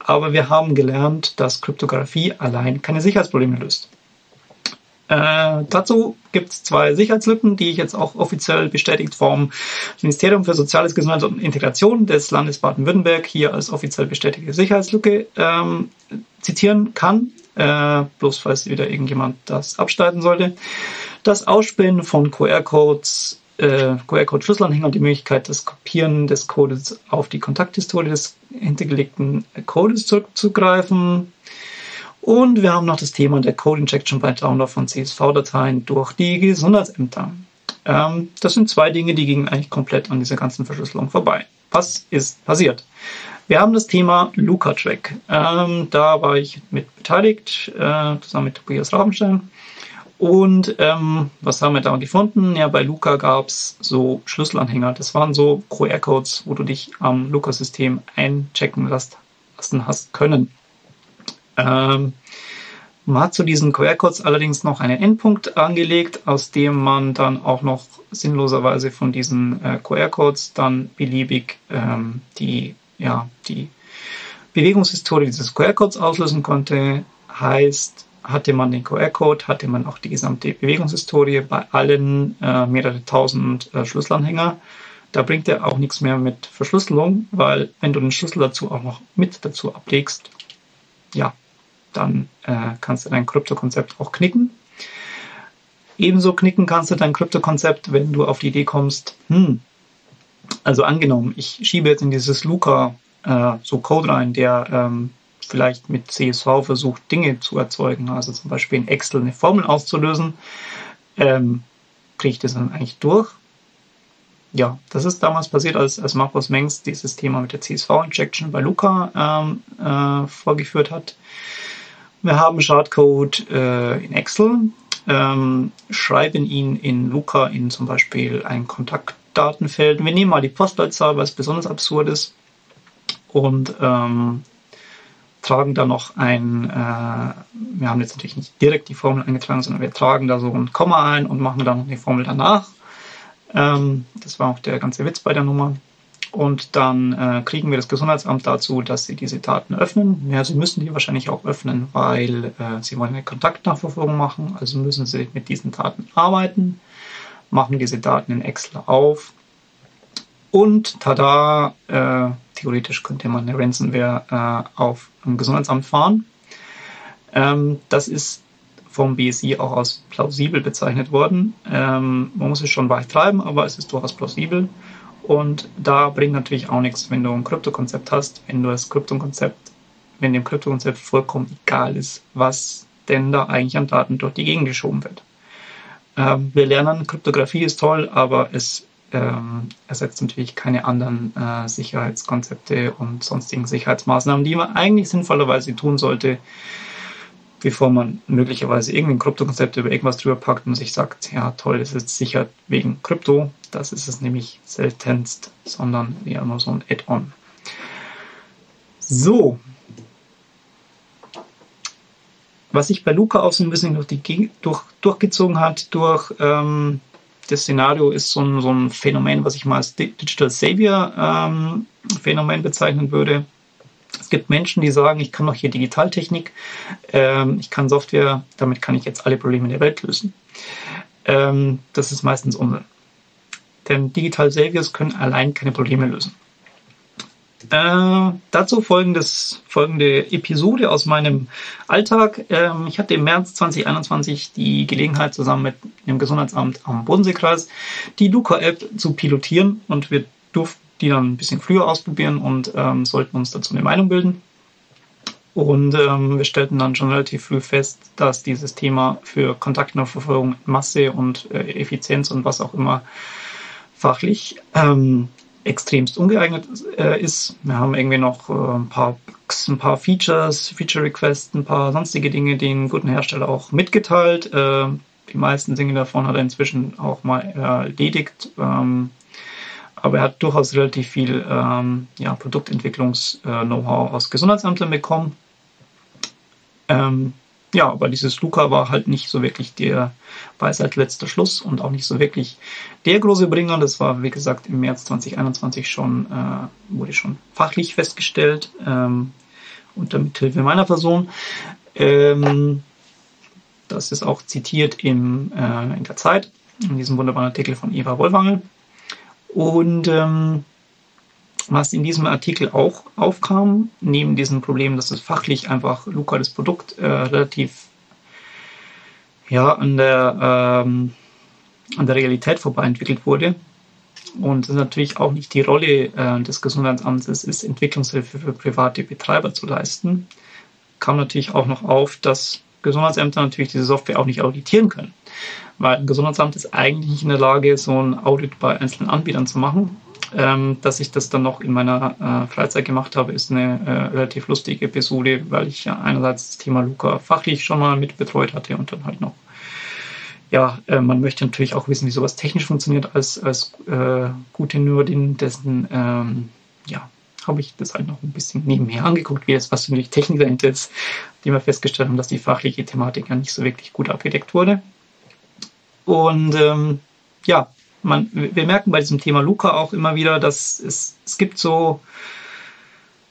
Aber wir haben gelernt, dass Kryptographie allein keine Sicherheitsprobleme löst. Äh, dazu gibt es zwei Sicherheitslücken, die ich jetzt auch offiziell bestätigt vom Ministerium für Soziales, Gesundheit und Integration des Landes Baden-Württemberg hier als offiziell bestätigte Sicherheitslücke ähm, zitieren kann. Äh, bloß falls wieder irgendjemand das abstreiten sollte. Das Ausspielen von QR-Codes, äh, QR-Code-Schlüsselanhänger, die Möglichkeit, das Kopieren des Codes auf die Kontakthistorie des hintergelegten Codes zurückzugreifen. Und wir haben noch das Thema der Code Injection bei Download von CSV-Dateien durch die Gesundheitsämter. Ähm, das sind zwei Dinge, die gingen eigentlich komplett an dieser ganzen Verschlüsselung vorbei. Was ist passiert? Wir haben das Thema Luca-Track. Ähm, da war ich mit beteiligt, äh, zusammen mit Tobias Rabenstein. Und ähm, was haben wir da gefunden? Ja, bei Luca gab es so Schlüsselanhänger. Das waren so QR-Codes, wo du dich am Luca-System einchecken lassen hast können. Ähm, man hat zu diesen QR-Codes allerdings noch einen Endpunkt angelegt, aus dem man dann auch noch sinnloserweise von diesen äh, QR-Codes dann beliebig ähm, die, ja, die Bewegungshistorie dieses QR-Codes auslösen konnte. Heißt, hatte man den QR-Code, hatte man auch die gesamte Bewegungshistorie bei allen äh, mehrere tausend äh, Schlüsselanhänger. Da bringt er auch nichts mehr mit Verschlüsselung, weil wenn du den Schlüssel dazu auch noch mit dazu ablegst, ja, dann äh, kannst du dein Kryptokonzept auch knicken. Ebenso knicken kannst du dein Kryptokonzept, wenn du auf die Idee kommst, hm, also angenommen, ich schiebe jetzt in dieses Luca äh, so Code rein, der ähm, vielleicht mit CSV versucht, Dinge zu erzeugen, also zum Beispiel in Excel eine Formel auszulösen, ähm, kriege ich das dann eigentlich durch? Ja, das ist damals passiert, als, als Markus Mengs dieses Thema mit der CSV-Injection bei Luca ähm, äh, vorgeführt hat. Wir haben Schadcode äh, in Excel, ähm, schreiben ihn in Luca in zum Beispiel ein Kontaktdatenfeld. Wir nehmen mal die Postleitzahl, was besonders absurd ist. Und ähm, tragen da noch ein, äh, wir haben jetzt natürlich nicht direkt die Formel eingetragen, sondern wir tragen da so ein Komma ein und machen dann noch die Formel danach. Ähm, das war auch der ganze Witz bei der Nummer. Und dann äh, kriegen wir das Gesundheitsamt dazu, dass sie diese Daten öffnen. Ja, sie müssen die wahrscheinlich auch öffnen, weil äh, sie wollen eine Kontaktnachverfolgung machen. Also müssen sie mit diesen Daten arbeiten, machen diese Daten in Excel auf. Und tada, äh, theoretisch könnte man eine Ransomware äh, auf ein Gesundheitsamt fahren. Ähm, das ist vom BSI auch als plausibel bezeichnet worden. Ähm, man muss es schon weit treiben, aber es ist durchaus plausibel. Und da bringt natürlich auch nichts, wenn du ein Kryptokonzept hast, wenn du das Kryptokonzept, wenn dem Kryptokonzept vollkommen egal ist, was denn da eigentlich an Daten durch die Gegend geschoben wird. Ähm, wir lernen, Kryptographie ist toll, aber es ähm, ersetzt natürlich keine anderen äh, Sicherheitskonzepte und sonstigen Sicherheitsmaßnahmen, die man eigentlich sinnvollerweise tun sollte, bevor man möglicherweise irgendein Kryptokonzept über irgendwas drüber packt und sich sagt, ja toll, das ist sicher wegen Krypto. Das ist es nämlich seltenst, sondern eher nur so ein Add-on. So. Was sich bei Luca auch so ein bisschen durch die, durch, durchgezogen hat, durch ähm, das Szenario ist so ein, so ein Phänomen, was ich mal als Digital Savior ähm, Phänomen bezeichnen würde. Es gibt Menschen, die sagen, ich kann doch hier Digitaltechnik, ähm, ich kann Software, damit kann ich jetzt alle Probleme der Welt lösen. Ähm, das ist meistens Unsinn. Denn Digital Saviors können allein keine Probleme lösen. Äh, dazu folgendes, folgende Episode aus meinem Alltag. Ähm, ich hatte im März 2021 die Gelegenheit, zusammen mit dem Gesundheitsamt am Bodenseekreis die Luca-App zu pilotieren und wir durften die dann ein bisschen früher ausprobieren und ähm, sollten uns dazu eine Meinung bilden. Und ähm, wir stellten dann schon relativ früh fest, dass dieses Thema für Kontaktnachverfolgung, Masse und äh, Effizienz und was auch immer fachlich ähm, extremst ungeeignet äh, ist. Wir haben irgendwie noch äh, ein paar Bugs, ein paar Features, Feature Requests, ein paar sonstige Dinge den guten Hersteller auch mitgeteilt. Äh, die meisten Dinge davon hat er inzwischen auch mal erledigt. Ähm, aber er hat durchaus relativ viel ähm, ja, Produktentwicklungs-Know-how aus Gesundheitsämtern bekommen. Ähm, ja, aber dieses Luca war halt nicht so wirklich der Weisheit letzter Schluss und auch nicht so wirklich der große Bringer. Das war, wie gesagt, im März 2021 schon, äh, wurde schon fachlich festgestellt, ähm, unter Mithilfe meiner Person. Ähm, das ist auch zitiert im, äh, in der Zeit, in diesem wunderbaren Artikel von Eva Wollwangel. Und ähm, was in diesem Artikel auch aufkam, neben diesem Problem, dass es fachlich einfach das Produkt äh, relativ ja, an der, ähm, an der Realität vorbei entwickelt wurde. Und natürlich auch nicht die Rolle äh, des Gesundheitsamtes ist, Entwicklungshilfe für private Betreiber zu leisten. Kam natürlich auch noch auf, dass Gesundheitsämter natürlich diese Software auch nicht auditieren können. Weil ein Gesundheitsamt ist eigentlich nicht in der Lage, so ein Audit bei einzelnen Anbietern zu machen. Ähm, dass ich das dann noch in meiner äh, Freizeit gemacht habe, ist eine äh, relativ lustige Episode, weil ich ja einerseits das Thema Luca fachlich schon mal mit betreut hatte und dann halt noch, ja, äh, man möchte natürlich auch wissen, wie sowas technisch funktioniert als, als äh, gute Nerdin, dessen, ähm, ja, habe ich das halt noch ein bisschen nebenher angeguckt, wie das was natürlich Technik dahinter ist, die wir festgestellt haben, dass die fachliche Thematik ja nicht so wirklich gut abgedeckt wurde. Und ähm, ja, man, wir merken bei diesem Thema Luca auch immer wieder, dass es, es gibt so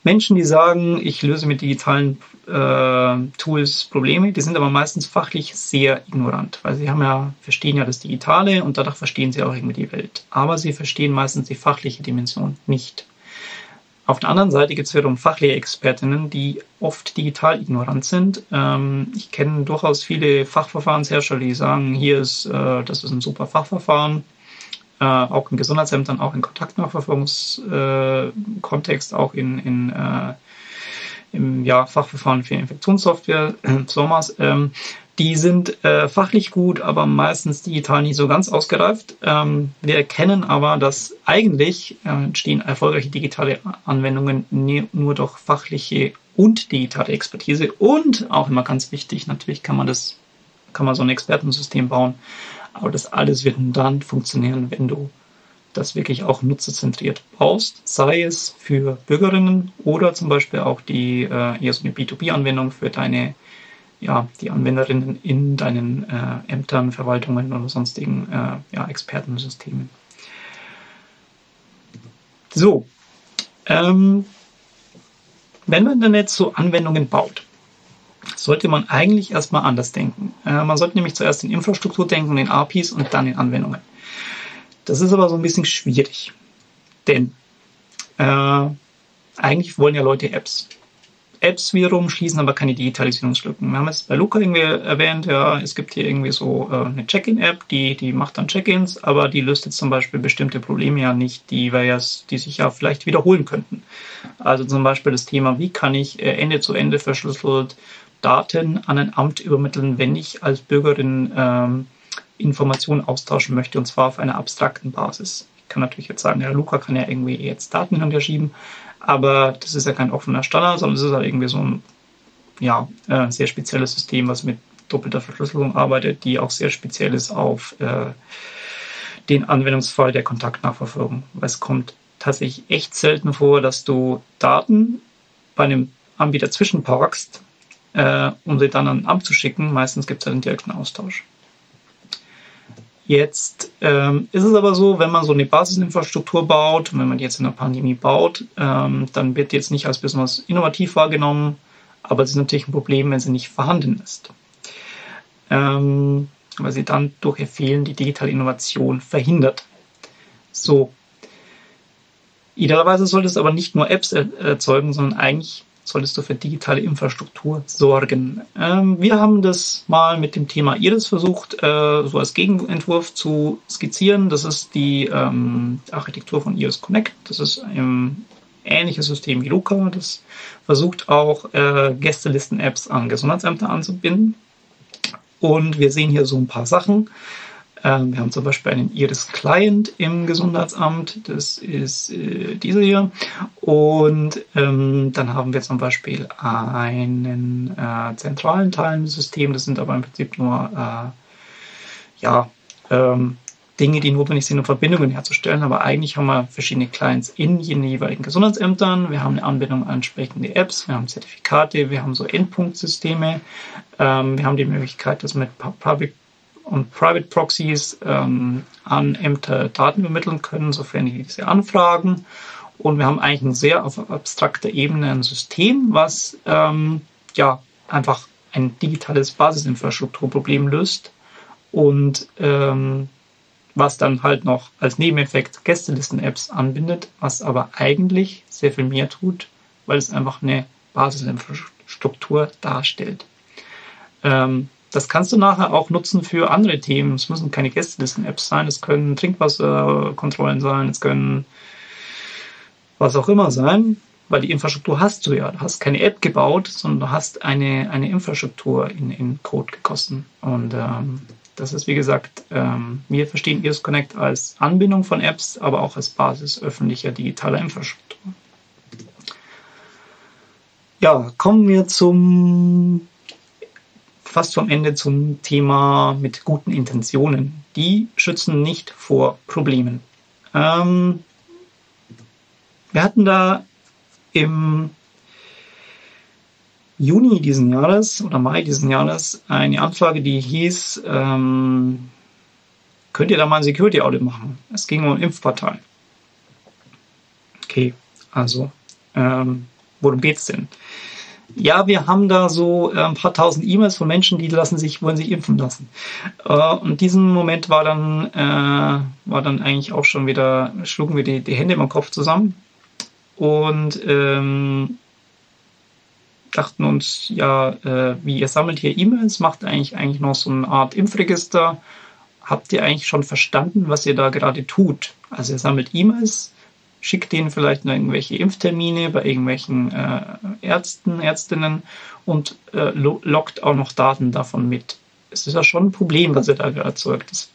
Menschen, die sagen, ich löse mit digitalen äh, Tools Probleme, die sind aber meistens fachlich sehr ignorant, weil sie haben ja, verstehen ja das Digitale und dadurch verstehen sie auch irgendwie die Welt. Aber sie verstehen meistens die fachliche Dimension nicht. Auf der anderen Seite gibt es wiederum fachliche Expertinnen, die oft digital ignorant sind. Ähm, ich kenne durchaus viele Fachverfahrenshersteller, die sagen, hier ist, äh, das ist ein super Fachverfahren, äh, auch in Gesundheitsämtern, auch in Kontaktnachverfolgungskontext, auch in, in äh, im ja, Fachverfahren für Infektionssoftware, äh, SOMAS. Ähm, die sind äh, fachlich gut, aber meistens digital nicht so ganz ausgereift. Ähm, wir erkennen aber, dass eigentlich äh, entstehen erfolgreiche digitale Anwendungen nur durch fachliche und digitale Expertise. Und auch immer ganz wichtig, natürlich kann man das, kann man so ein Expertensystem bauen, aber das alles wird dann funktionieren, wenn du das wirklich auch nutzerzentriert baust, sei es für Bürgerinnen oder zum Beispiel auch die äh, so eine B2B-Anwendung für deine, ja, die Anwenderinnen in deinen äh, Ämtern, Verwaltungen oder sonstigen äh, ja, Expertensystemen. So, ähm, wenn man dann jetzt so Anwendungen baut, sollte man eigentlich erstmal anders denken. Äh, man sollte nämlich zuerst in Infrastruktur denken, in APIs und dann in Anwendungen. Das ist aber so ein bisschen schwierig, denn äh, eigentlich wollen ja Leute Apps. Apps wiederum schließen aber keine Digitalisierungslücken. Wir haben es bei Luca irgendwie erwähnt, ja, es gibt hier irgendwie so äh, eine Check-in-App, die, die macht dann Check-ins, aber die löst jetzt zum Beispiel bestimmte Probleme ja nicht, die, wir ja, die sich ja vielleicht wiederholen könnten. Also zum Beispiel das Thema, wie kann ich äh, Ende zu Ende verschlüsselt Daten an ein Amt übermitteln, wenn ich als Bürgerin ähm, Informationen austauschen möchte, und zwar auf einer abstrakten Basis. Ich kann natürlich jetzt sagen, ja, Luca kann ja irgendwie jetzt Daten hin und her schieben, aber das ist ja kein offener Standard, sondern es ist halt irgendwie so ein ja, äh, sehr spezielles System, was mit doppelter Verschlüsselung arbeitet, die auch sehr speziell ist auf äh, den Anwendungsfall der Kontaktnachverfolgung. Es kommt tatsächlich echt selten vor, dass du Daten bei einem Anbieter zwischenparkst, äh, um sie dann an ein Amt zu schicken. Meistens gibt es halt einen direkten Austausch. Jetzt ähm, ist es aber so, wenn man so eine Basisinfrastruktur baut, wenn man jetzt in der Pandemie baut, ähm, dann wird jetzt nicht als besonders innovativ wahrgenommen, aber es ist natürlich ein Problem, wenn sie nicht vorhanden ist. Ähm, weil sie dann durch ihr Fehlen die digitale Innovation verhindert. So. Idealerweise solltest du aber nicht nur Apps erzeugen, sondern eigentlich solltest du für digitale Infrastruktur sorgen. Ähm, wir haben das mal mit dem Thema Iris versucht, äh, so als Gegenentwurf zu skizzieren. Das ist die ähm, Architektur von Iris Connect. Das ist ein ähnliches System wie Luca. Das versucht auch äh, Gästelisten-Apps an Gesundheitsämter anzubinden. Und wir sehen hier so ein paar Sachen. Ähm, wir haben zum Beispiel einen Iris Client im Gesundheitsamt, das ist äh, diese hier. Und ähm, dann haben wir zum Beispiel einen äh, zentralen Teil im System, das sind aber im Prinzip nur äh, ja, ähm, Dinge, die notwendig sind, um Verbindungen herzustellen. Aber eigentlich haben wir verschiedene Clients in den jeweiligen Gesundheitsämtern. Wir haben eine Anbindung an entsprechende Apps, wir haben Zertifikate, wir haben so Endpunktsysteme. Ähm, wir haben die Möglichkeit, das mit Public und Private Proxies ähm, an Ämter Daten übermitteln können, sofern die diese anfragen. Und wir haben eigentlich ein sehr auf abstrakter Ebene ein System, was ähm, ja einfach ein digitales Basisinfrastrukturproblem löst und ähm, was dann halt noch als Nebeneffekt Gästelisten-Apps anbindet, was aber eigentlich sehr viel mehr tut, weil es einfach eine Basisinfrastruktur darstellt. Ähm, das kannst du nachher auch nutzen für andere Themen. Es müssen keine Gästelisten-Apps sein, es können Trinkwasserkontrollen sein, es können was auch immer sein, weil die Infrastruktur hast du ja. Du hast keine App gebaut, sondern du hast eine, eine Infrastruktur in, in Code gegossen. Und ähm, das ist, wie gesagt, ähm, wir verstehen EOS Connect als Anbindung von Apps, aber auch als Basis öffentlicher digitaler Infrastruktur. Ja, kommen wir zum fast vom Ende zum Thema mit guten Intentionen. Die schützen nicht vor Problemen. Ähm, wir hatten da im Juni diesen Jahres oder Mai diesen Jahres eine Anfrage, die hieß, ähm, könnt ihr da mal ein Security Audit machen? Es ging um Impfportal. Okay, also ähm, worum geht's denn? Ja, wir haben da so äh, ein paar tausend E-Mails von Menschen, die lassen sich, wollen sich impfen lassen. Äh, und diesen Moment war dann, äh, war dann eigentlich auch schon wieder, schlugen wir die, die Hände im Kopf zusammen und ähm, dachten uns, ja, äh, wie ihr sammelt hier E-Mails, macht eigentlich eigentlich noch so eine Art Impfregister. Habt ihr eigentlich schon verstanden, was ihr da gerade tut? Also ihr sammelt E-Mails, schickt denen vielleicht noch irgendwelche Impftermine bei irgendwelchen äh, Ärzten, Ärztinnen und äh, lockt auch noch Daten davon mit. Es ist ja schon ein Problem, was er da erzeugt. Das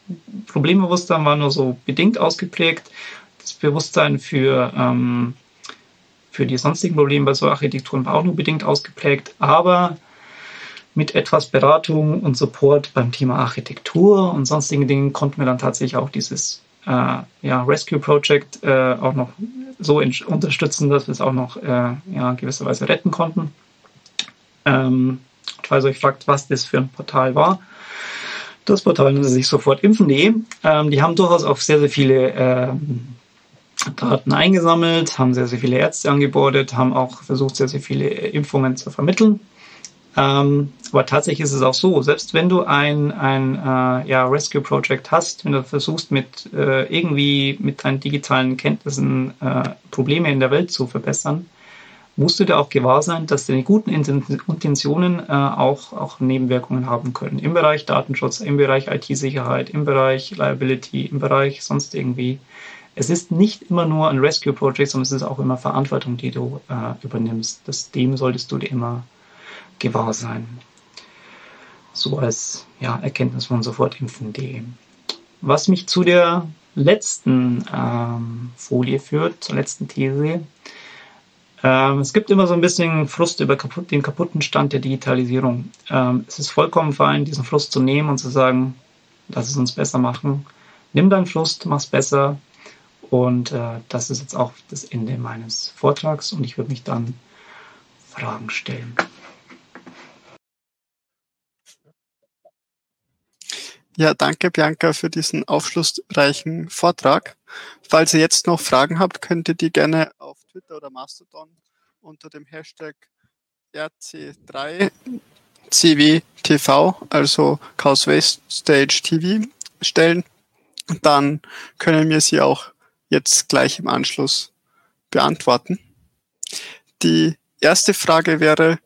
Problembewusstsein war nur so bedingt ausgeprägt. Das Bewusstsein für, ähm, für die sonstigen Probleme bei so Architekturen war auch nur bedingt ausgeprägt. Aber mit etwas Beratung und Support beim Thema Architektur und sonstigen Dingen konnten wir dann tatsächlich auch dieses ja, Rescue Project äh, auch noch so unterstützen, dass wir es auch noch äh, ja, gewisserweise retten konnten. Ähm, falls euch fragt, was das für ein Portal war, das Portal nennt sich sofort impfen.de. Ähm, die haben durchaus auch sehr, sehr viele ähm, Daten eingesammelt, haben sehr, sehr viele Ärzte angebordet, haben auch versucht, sehr, sehr viele Impfungen zu vermitteln. Ähm, aber tatsächlich ist es auch so, selbst wenn du ein, ein äh, ja, Rescue Project hast, wenn du versuchst, mit äh, irgendwie mit deinen digitalen Kenntnissen äh, Probleme in der Welt zu verbessern, musst du dir auch gewahr sein, dass deine guten Intentionen äh, auch, auch Nebenwirkungen haben können. Im Bereich Datenschutz, im Bereich IT-Sicherheit, im Bereich Liability, im Bereich sonst irgendwie. Es ist nicht immer nur ein Rescue Project, sondern es ist auch immer Verantwortung, die du äh, übernimmst. Das, dem solltest du dir immer gewahr sein. So als ja, Erkenntnis von sofortimpfen.de. Was mich zu der letzten ähm, Folie führt, zur letzten These. Ähm, es gibt immer so ein bisschen Frust über kaputt, den kaputten Stand der Digitalisierung. Ähm, es ist vollkommen fein, diesen Frust zu nehmen und zu sagen, lass es uns besser machen. Nimm deinen Frust, mach's besser. Und äh, das ist jetzt auch das Ende meines Vortrags und ich würde mich dann Fragen stellen. Ja, danke Bianca für diesen aufschlussreichen Vortrag. Falls ihr jetzt noch Fragen habt, könnt ihr die gerne auf Twitter oder Mastodon unter dem Hashtag RC3CWTV, also Waste Stage TV, stellen. Dann können wir sie auch jetzt gleich im Anschluss beantworten. Die erste Frage wäre,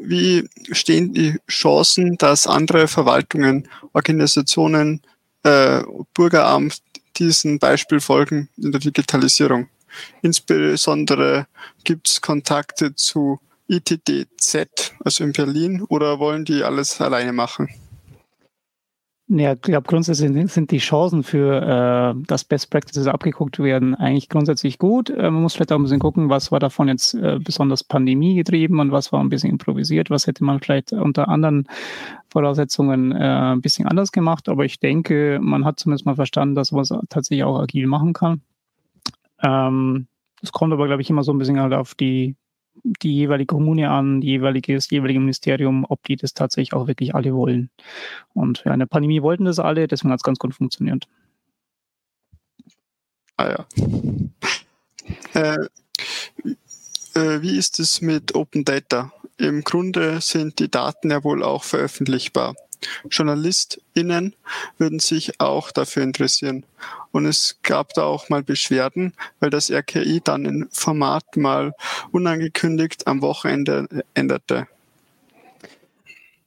wie stehen die Chancen, dass andere Verwaltungen, Organisationen, äh, Bürgeramt diesem Beispiel folgen in der Digitalisierung? Insbesondere gibt es Kontakte zu ITDZ, also in Berlin, oder wollen die alles alleine machen? Ja, ich glaube, grundsätzlich sind die Chancen für, äh, dass Best Practices abgeguckt werden, eigentlich grundsätzlich gut. Äh, man muss vielleicht auch ein bisschen gucken, was war davon jetzt äh, besonders Pandemie getrieben und was war ein bisschen improvisiert, was hätte man vielleicht unter anderen Voraussetzungen äh, ein bisschen anders gemacht. Aber ich denke, man hat zumindest mal verstanden, dass man es tatsächlich auch agil machen kann. Ähm, es kommt aber, glaube ich, immer so ein bisschen halt auf die die jeweilige Kommune an, die das jeweilige Ministerium, ob die das tatsächlich auch wirklich alle wollen. Und ja, in der Pandemie wollten das alle, deswegen hat es ganz gut funktioniert. Ah ja. Äh, äh, wie ist es mit Open Data? Im Grunde sind die Daten ja wohl auch veröffentlichbar. JournalistInnen würden sich auch dafür interessieren. Und es gab da auch mal Beschwerden, weil das RKI dann ein Format mal unangekündigt am Wochenende änderte.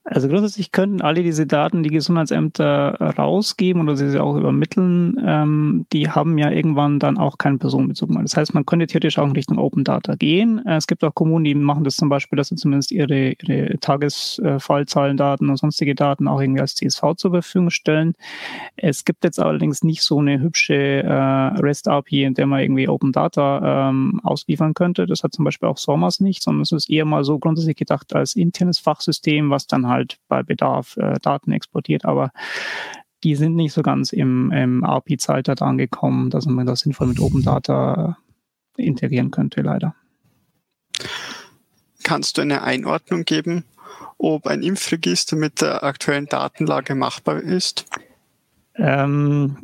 Also grundsätzlich könnten alle diese Daten, die Gesundheitsämter rausgeben oder sie auch übermitteln, ähm, die haben ja irgendwann dann auch keinen Personenbezug mehr. Das heißt, man könnte theoretisch auch in Richtung Open Data gehen. Äh, es gibt auch Kommunen, die machen das zum Beispiel, dass sie zumindest ihre, ihre Tagesfallzahlendaten und sonstige Daten auch irgendwie als CSV zur Verfügung stellen. Es gibt jetzt allerdings nicht so eine hübsche äh, REST-API, in der man irgendwie Open Data ähm, ausliefern könnte. Das hat zum Beispiel auch SORMAS nicht, sondern es ist eher mal so grundsätzlich gedacht als internes Fachsystem, was dann halt bei Bedarf äh, Daten exportiert, aber die sind nicht so ganz im, im API-Zeitalter angekommen, dass man das sinnvoll mit Open Data äh, integrieren könnte, leider. Kannst du eine Einordnung geben, ob ein Impfregister mit der aktuellen Datenlage machbar ist? Ähm,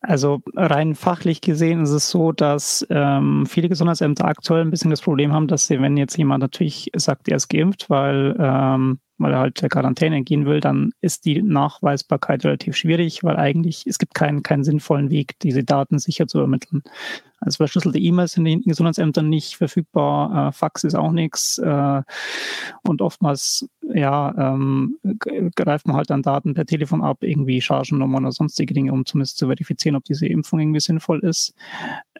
also rein fachlich gesehen ist es so, dass ähm, viele Gesundheitsämter aktuell ein bisschen das Problem haben, dass sie, wenn jetzt jemand natürlich sagt, er ist geimpft, weil ähm, weil er halt der Quarantäne gehen will, dann ist die Nachweisbarkeit relativ schwierig, weil eigentlich es gibt keinen, keinen sinnvollen Weg, diese Daten sicher zu ermitteln. Also verschlüsselte E-Mails sind in den Gesundheitsämtern nicht verfügbar, äh, Fax ist auch nichts äh, und oftmals ja ähm, greift man halt dann Daten per Telefon ab, irgendwie Chargennummern oder sonstige Dinge, um zumindest zu verifizieren, ob diese Impfung irgendwie sinnvoll ist.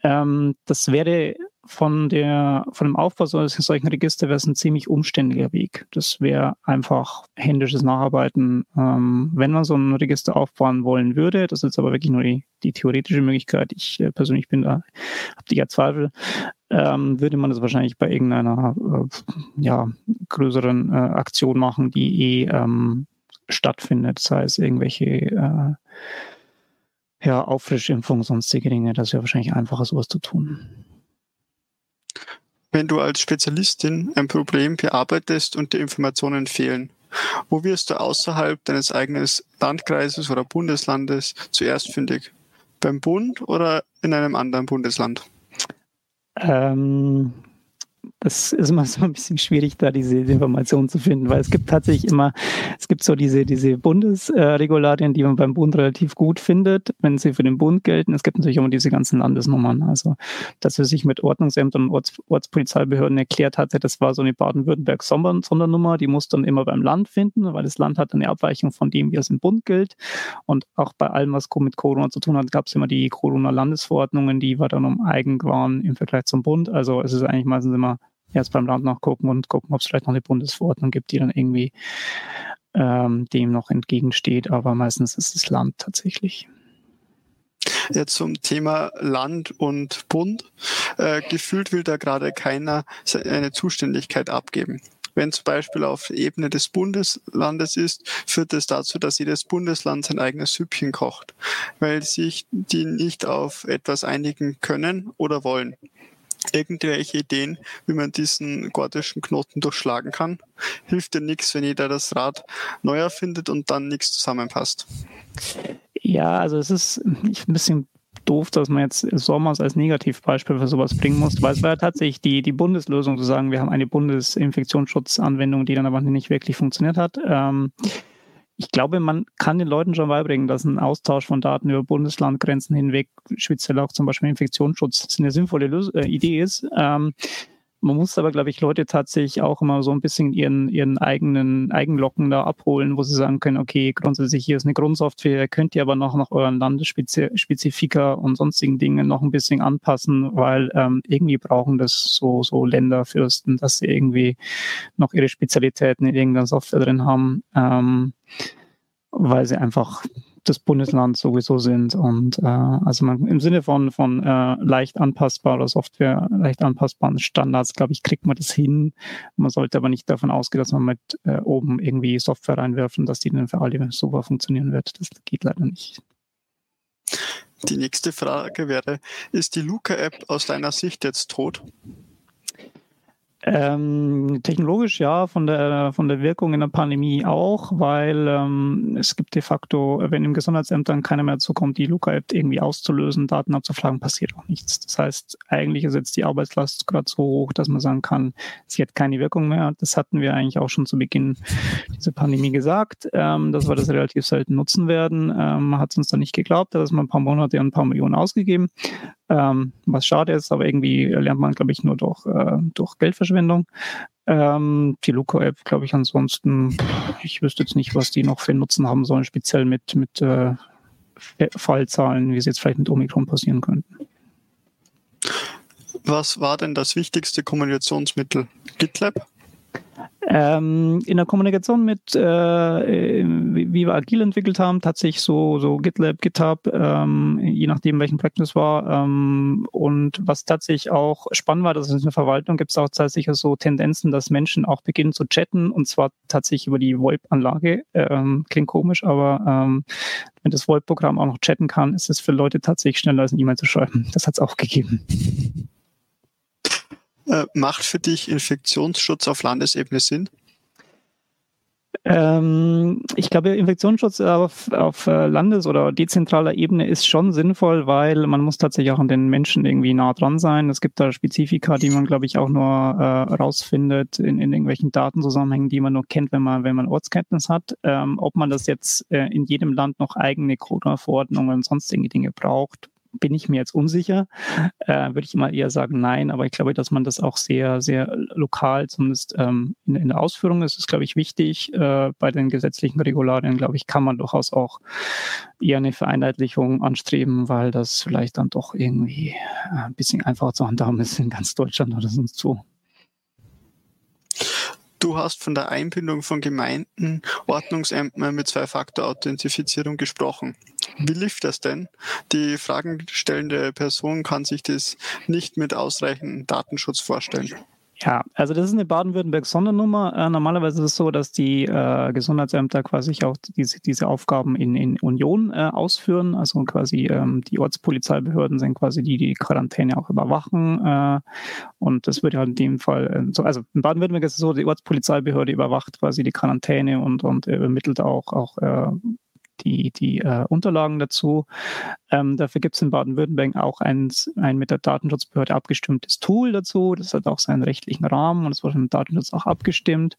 Ähm, das wäre von der, von dem Aufbau solches solchen Register wäre es ein ziemlich umständlicher Weg. Das wäre einfach händisches Nacharbeiten. Ähm, wenn man so ein Register aufbauen wollen würde, das ist aber wirklich nur die, die theoretische Möglichkeit. Ich äh, persönlich bin da, habe die ja Zweifel, ähm, würde man das wahrscheinlich bei irgendeiner äh, ja, größeren äh, Aktion machen, die eh ähm, stattfindet, sei es irgendwelche äh, ja, Auffrischimpfungen, sonstige Dinge. Das wäre wahrscheinlich einfacher, sowas zu tun wenn du als Spezialistin ein Problem bearbeitest und die Informationen fehlen? Wo wirst du außerhalb deines eigenen Landkreises oder Bundeslandes zuerst fündig? Beim Bund oder in einem anderen Bundesland? Ähm, das ist immer so ein bisschen schwierig, da diese Informationen zu finden, weil es gibt tatsächlich immer, es gibt so diese, diese Bundesregularien, die man beim Bund relativ gut findet, wenn sie für den Bund gelten. Es gibt natürlich immer diese ganzen Landesnummern. Also, dass er sich mit Ordnungsämtern und Orts, Ortspolizeibehörden erklärt hatte, das war so eine Baden-Württemberg-Sondernummer, die muss dann immer beim Land finden, weil das Land hat eine Abweichung von dem, wie es im Bund gilt. Und auch bei allem, was mit Corona zu tun hat, gab es immer die Corona-Landesverordnungen, die war dann um eigen waren im Vergleich zum Bund. Also es ist eigentlich meistens immer erst beim Land nachgucken und gucken, ob es vielleicht noch eine Bundesverordnung gibt, die dann irgendwie ähm, dem noch entgegensteht. Aber meistens ist es Land tatsächlich. Jetzt zum Thema Land und Bund. Äh, gefühlt will da gerade keiner eine Zuständigkeit abgeben. Wenn zum Beispiel auf Ebene des Bundeslandes ist, führt es das dazu, dass jedes Bundesland sein eigenes Süppchen kocht, weil sich die nicht auf etwas einigen können oder wollen irgendwelche Ideen, wie man diesen gordischen Knoten durchschlagen kann. Hilft dir nichts, wenn jeder das Rad neu erfindet und dann nichts zusammenpasst. Ja, also es ist ein bisschen doof, dass man jetzt Sommers als Negativbeispiel für sowas bringen muss, weil es war ja tatsächlich die, die Bundeslösung zu sagen, wir haben eine Bundesinfektionsschutzanwendung, die dann aber nicht wirklich funktioniert hat. Ähm, ich glaube, man kann den Leuten schon beibringen, dass ein Austausch von Daten über Bundeslandgrenzen hinweg, speziell auch zum Beispiel Infektionsschutz, eine sinnvolle äh, Idee ist. Ähm, man muss aber, glaube ich, Leute tatsächlich auch immer so ein bisschen ihren, ihren eigenen Eigenlocken da abholen, wo sie sagen können, okay, grundsätzlich hier ist eine Grundsoftware, könnt ihr aber noch nach euren Landesspezifika und sonstigen Dingen noch ein bisschen anpassen, weil ähm, irgendwie brauchen das so, so Länderfürsten, dass sie irgendwie noch ihre Spezialitäten in irgendeiner Software drin haben, ähm, weil sie einfach des Bundeslands sowieso sind. Und äh, also man im Sinne von, von äh, leicht anpassbarer Software, leicht anpassbaren Standards, glaube ich, kriegt man das hin. Man sollte aber nicht davon ausgehen, dass man mit äh, oben irgendwie Software reinwirft und dass die dann für alle super funktionieren wird. Das geht leider nicht. Die nächste Frage wäre, ist die Luca-App aus deiner Sicht jetzt tot? Ähm, technologisch ja, von der, von der Wirkung in der Pandemie auch, weil ähm, es gibt de facto, wenn im Gesundheitsamt dann keiner mehr zukommt, die Luca-App irgendwie auszulösen, Daten abzufragen, passiert auch nichts. Das heißt, eigentlich ist jetzt die Arbeitslast gerade so hoch, dass man sagen kann, sie hat keine Wirkung mehr. Das hatten wir eigentlich auch schon zu Beginn dieser Pandemie gesagt, ähm, dass wir das relativ selten nutzen werden. Ähm, man hat es uns dann nicht geglaubt, da hat man ein paar Monate und ein paar Millionen ausgegeben. Ähm, was schade ist, aber irgendwie lernt man, glaube ich, nur durch, äh, durch Geldverschwendung. Ähm, die Luco-App, glaube ich, ansonsten, ich wüsste jetzt nicht, was die noch für Nutzen haben sollen, speziell mit, mit äh, Fallzahlen, wie sie jetzt vielleicht mit Omikron passieren könnten. Was war denn das wichtigste Kommunikationsmittel? GitLab? Ähm, in der Kommunikation mit, äh, wie wir agil entwickelt haben, tatsächlich so, so GitLab, GitHub, ähm, je nachdem, welchen es war. Ähm, und was tatsächlich auch spannend war, dass in der Verwaltung gibt es auch tatsächlich so Tendenzen, dass Menschen auch beginnen zu chatten und zwar tatsächlich über die VoIP-Anlage. Ähm, klingt komisch, aber ähm, wenn das VoIP-Programm auch noch chatten kann, ist es für Leute tatsächlich schneller als ein E-Mail zu schreiben. Das hat es auch gegeben. Äh, macht für dich Infektionsschutz auf Landesebene Sinn? Ähm, ich glaube, Infektionsschutz auf, auf äh, Landes- oder dezentraler Ebene ist schon sinnvoll, weil man muss tatsächlich auch an den Menschen irgendwie nah dran sein. Es gibt da Spezifika, die man, glaube ich, auch nur äh, rausfindet in, in irgendwelchen Datenzusammenhängen, die man nur kennt, wenn man, wenn man Ortskenntnis hat. Ähm, ob man das jetzt äh, in jedem Land noch eigene Corona-Verordnungen und sonstige Dinge braucht, bin ich mir jetzt unsicher. Äh, Würde ich immer eher sagen, nein. Aber ich glaube, dass man das auch sehr, sehr lokal, zumindest ähm, in, in, der Ausführung ist glaube ich, wichtig. Äh, bei den gesetzlichen Regularien, glaube ich, kann man durchaus auch eher eine Vereinheitlichung anstreben, weil das vielleicht dann doch irgendwie äh, ein bisschen einfacher zu handhaben ist in ganz Deutschland oder sonst so. Du hast von der Einbindung von Gemeinden, Ordnungsämtern mit Zwei-Faktor-Authentifizierung gesprochen. Wie lief das denn? Die fragenstellende Person kann sich das nicht mit ausreichendem Datenschutz vorstellen. Ja, also das ist eine Baden-Württemberg-Sondernummer. Äh, normalerweise ist es so, dass die äh, Gesundheitsämter quasi auch diese, diese Aufgaben in, in Union äh, ausführen. Also quasi ähm, die Ortspolizeibehörden sind quasi die, die Quarantäne auch überwachen. Äh, und das wird ja in dem Fall, äh, so, also in Baden-Württemberg ist es so, die Ortspolizeibehörde überwacht quasi die Quarantäne und, und übermittelt auch, auch äh, die, die äh, Unterlagen dazu. Ähm, dafür gibt es in Baden-Württemberg auch ein, ein mit der Datenschutzbehörde abgestimmtes Tool dazu. Das hat auch seinen rechtlichen Rahmen und es wurde dem Datenschutz auch abgestimmt.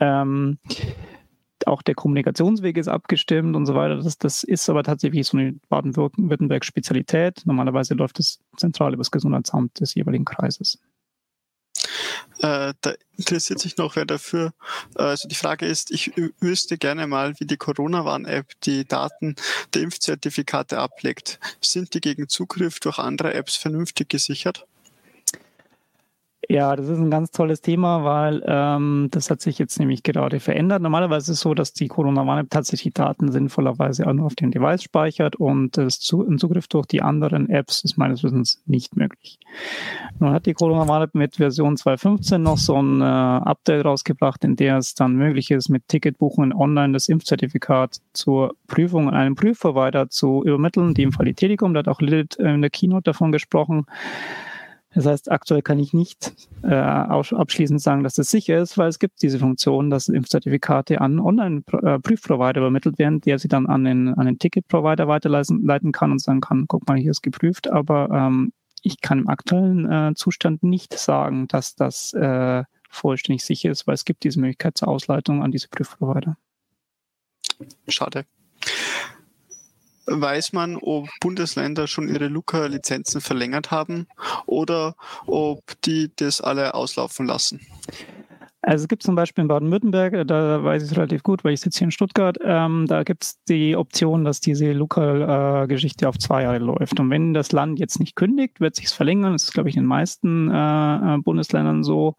Ähm, auch der Kommunikationsweg ist abgestimmt und so weiter. Das, das ist aber tatsächlich so eine Baden-Württemberg-Spezialität. Normalerweise läuft es zentral über das Gesundheitsamt des jeweiligen Kreises. Äh, da interessiert sich noch wer dafür. Äh, also die Frage ist, ich wüsste gerne mal, wie die Corona-Warn-App die Daten der Impfzertifikate ablegt. Sind die gegen Zugriff durch andere Apps vernünftig gesichert? Ja, das ist ein ganz tolles Thema, weil ähm, das hat sich jetzt nämlich gerade verändert. Normalerweise ist es so, dass die Corona-Warn-App tatsächlich Daten sinnvollerweise auch nur auf dem Device speichert und das zu, ein Zugriff durch die anderen Apps ist meines Wissens nicht möglich. Nun hat die Corona-Warn-App mit Version 2.15 noch so ein äh, Update rausgebracht, in der es dann möglich ist, mit Ticketbuchungen online das Impfzertifikat zur Prüfung an einen Prüfprovider zu übermitteln, in dem Fall die Telekom, da hat auch Lilith in der Keynote davon gesprochen. Das heißt, aktuell kann ich nicht äh, abschließend sagen, dass das sicher ist, weil es gibt diese Funktion, dass Impfzertifikate an Online-Prüfprovider übermittelt werden, der sie dann an den, an den Ticket-Provider weiterleiten kann und sagen kann, guck mal, hier ist geprüft, aber ähm, ich kann im aktuellen äh, Zustand nicht sagen, dass das äh, vollständig sicher ist, weil es gibt diese Möglichkeit zur Ausleitung an diese Prüfprovider. Schade. Weiß man, ob Bundesländer schon ihre Luca-Lizenzen verlängert haben oder ob die das alle auslaufen lassen? Also es gibt zum Beispiel in Baden-Württemberg, äh, da weiß ich es relativ gut, weil ich sitze hier in Stuttgart, ähm, da gibt es die Option, dass diese Lokal-Geschichte äh, auf zwei Jahre läuft. Und wenn das Land jetzt nicht kündigt, wird sich verlängern. Das ist, glaube ich, in den meisten äh, äh Bundesländern so.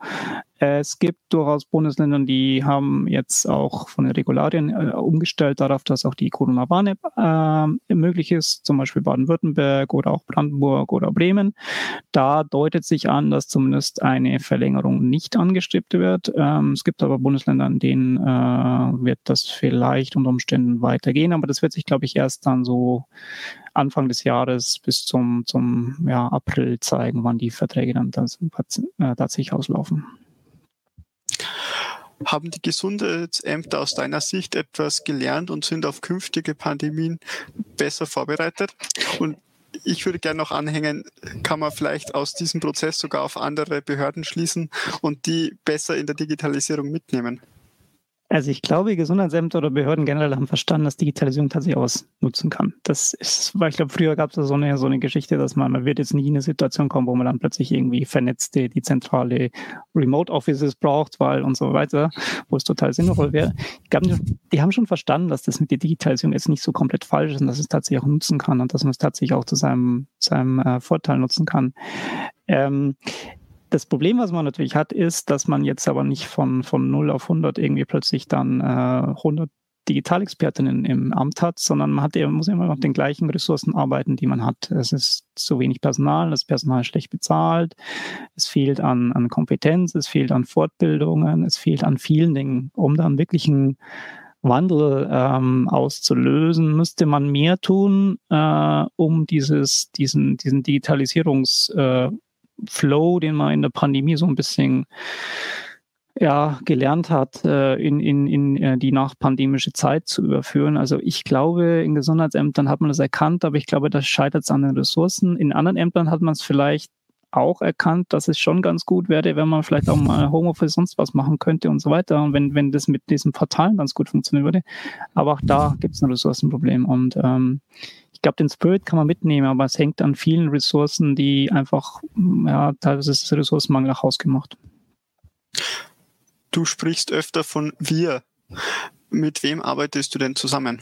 Es gibt durchaus Bundesländer, die haben jetzt auch von den Regularien äh, umgestellt darauf, dass auch die Corona-Warn-App äh, möglich ist, zum Beispiel Baden-Württemberg oder auch Brandenburg oder Bremen. Da deutet sich an, dass zumindest eine Verlängerung nicht angestrebt wird. Ähm, es gibt aber Bundesländer, in denen äh, wird das vielleicht unter Umständen weitergehen, aber das wird sich, glaube ich, erst dann so Anfang des Jahres bis zum, zum ja, April zeigen, wann die Verträge dann äh, tatsächlich auslaufen. Haben die Gesundheitsämter aus deiner Sicht etwas gelernt und sind auf künftige Pandemien besser vorbereitet? Und ich würde gerne noch anhängen, kann man vielleicht aus diesem Prozess sogar auf andere Behörden schließen und die besser in der Digitalisierung mitnehmen? Also ich glaube, Gesundheitsämter oder Behörden generell haben verstanden, dass Digitalisierung tatsächlich ausnutzen kann. Das ist, weil ich glaube, früher gab es so eine, so eine Geschichte, dass man, man wird jetzt nie in eine Situation kommen, wo man dann plötzlich irgendwie vernetzte, die zentrale Remote Offices braucht, weil und so weiter, wo es total sinnvoll wäre. Ich glaube, die haben schon verstanden, dass das mit der Digitalisierung jetzt nicht so komplett falsch ist und dass es tatsächlich auch nutzen kann und dass man es tatsächlich auch zu seinem, seinem äh, Vorteil nutzen kann. Ähm, das Problem, was man natürlich hat, ist, dass man jetzt aber nicht von, von 0 auf 100 irgendwie plötzlich dann äh, 100 Digitalexpertinnen im Amt hat, sondern man hat, muss immer noch den gleichen Ressourcen arbeiten, die man hat. Es ist zu wenig Personal, das Personal ist schlecht bezahlt, es fehlt an, an Kompetenz, es fehlt an Fortbildungen, es fehlt an vielen Dingen, um dann wirklich einen Wandel ähm, auszulösen, müsste man mehr tun, äh, um dieses, diesen, diesen Digitalisierungs äh, Flow, den man in der Pandemie so ein bisschen ja, gelernt hat, äh, in, in, in äh, die nachpandemische Zeit zu überführen. Also ich glaube, in Gesundheitsämtern hat man das erkannt, aber ich glaube, das scheitert an den Ressourcen. In anderen Ämtern hat man es vielleicht auch erkannt, dass es schon ganz gut wäre, wenn man vielleicht auch mal Homeoffice sonst was machen könnte und so weiter. Und wenn, wenn das mit diesem Portalen ganz gut funktionieren würde. Aber auch da gibt es ein Ressourcenproblem. Und ähm, glaube, den Spirit kann man mitnehmen, aber es hängt an vielen Ressourcen, die einfach, ja, teilweise ist es Ressourcenmangel nach Haus gemacht. Du sprichst öfter von wir. Mit wem arbeitest du denn zusammen?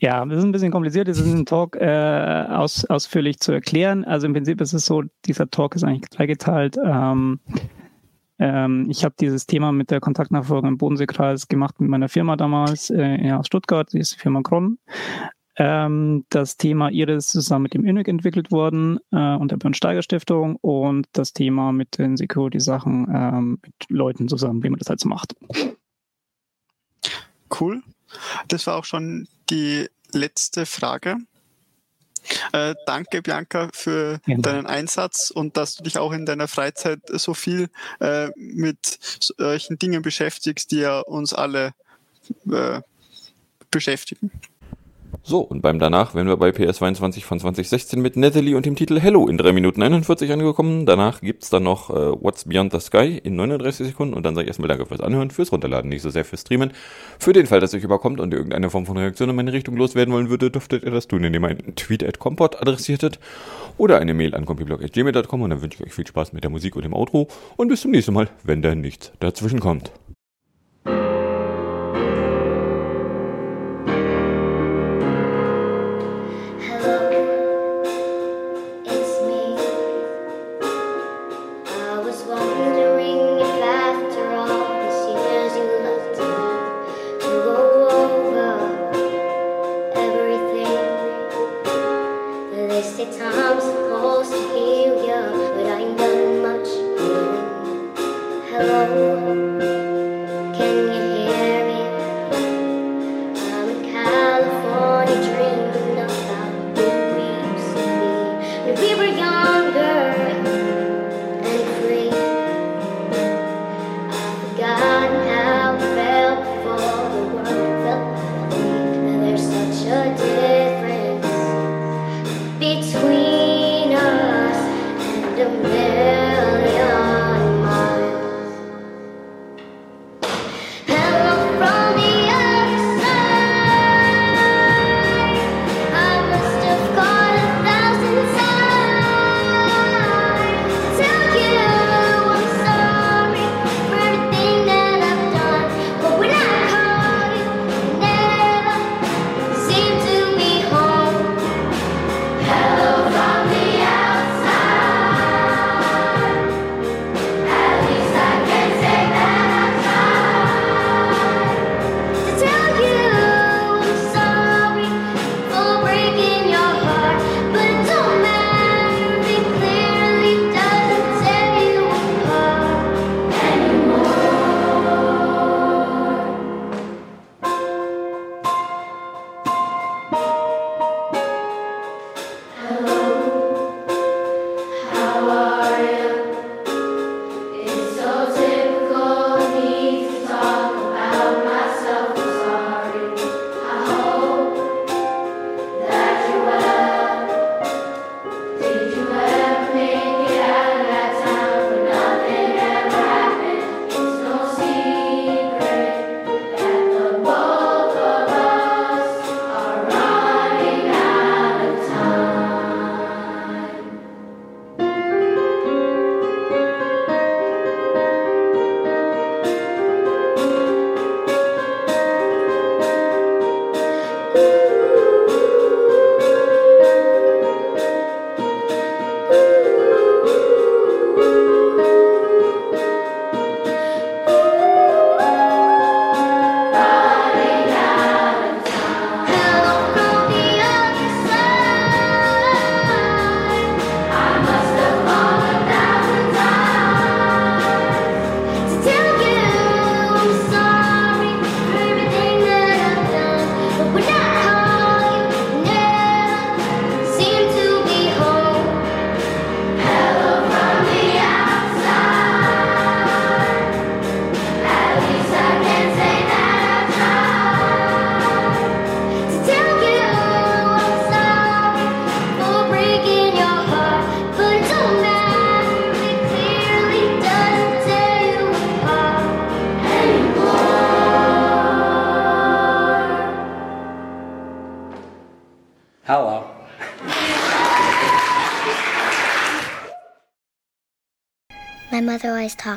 Ja, das ist ein bisschen kompliziert, das ist ein Talk äh, aus, ausführlich zu erklären. Also im Prinzip ist es so, dieser Talk ist eigentlich dreigeteilt. Ähm, ähm, ich habe dieses Thema mit der Kontaktnachfolge im Bodenseekreis gemacht mit meiner Firma damals äh, aus Stuttgart, die ist die Firma Kron. Ähm, das Thema Iris ist zusammen mit dem INUC entwickelt worden äh, und der Björn Steiger Stiftung und das Thema mit den Security-Sachen ähm, mit Leuten zusammen, wie man das halt so macht. Cool. Das war auch schon die letzte Frage. Äh, danke, Bianca, für ja. deinen Einsatz und dass du dich auch in deiner Freizeit so viel äh, mit solchen Dingen beschäftigst, die ja uns alle äh, beschäftigen. So, und beim danach wären wir bei PS22 von 2016 mit Netherly und dem Titel Hello in 3 Minuten 41 angekommen. Danach gibt's dann noch äh, What's Beyond the Sky in 39 Sekunden und dann sage ich erstmal danke fürs Anhören, fürs Runterladen, nicht so sehr fürs Streamen. Für den Fall, dass euch überkommt und ihr irgendeine Form von Reaktion in meine Richtung loswerden wollen würde, dürftet ihr das tun, indem ihr einen Tweet at Comport adressiertet oder eine Mail an compiblog.gmail.com und dann wünsche ich euch viel Spaß mit der Musik und dem Outro und bis zum nächsten Mal, wenn da nichts dazwischen kommt.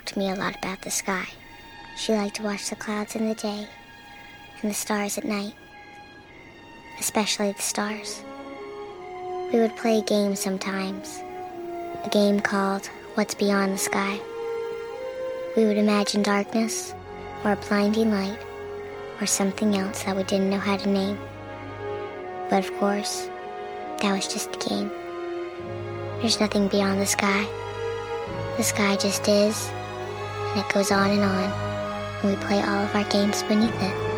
Talked to me a lot about the sky. She liked to watch the clouds in the day and the stars at night, especially the stars. We would play a game sometimes, a game called What's Beyond the Sky. We would imagine darkness, or a blinding light, or something else that we didn't know how to name. But of course, that was just a game. There's nothing beyond the sky. The sky just is, and it goes on and on, and we play all of our games beneath it.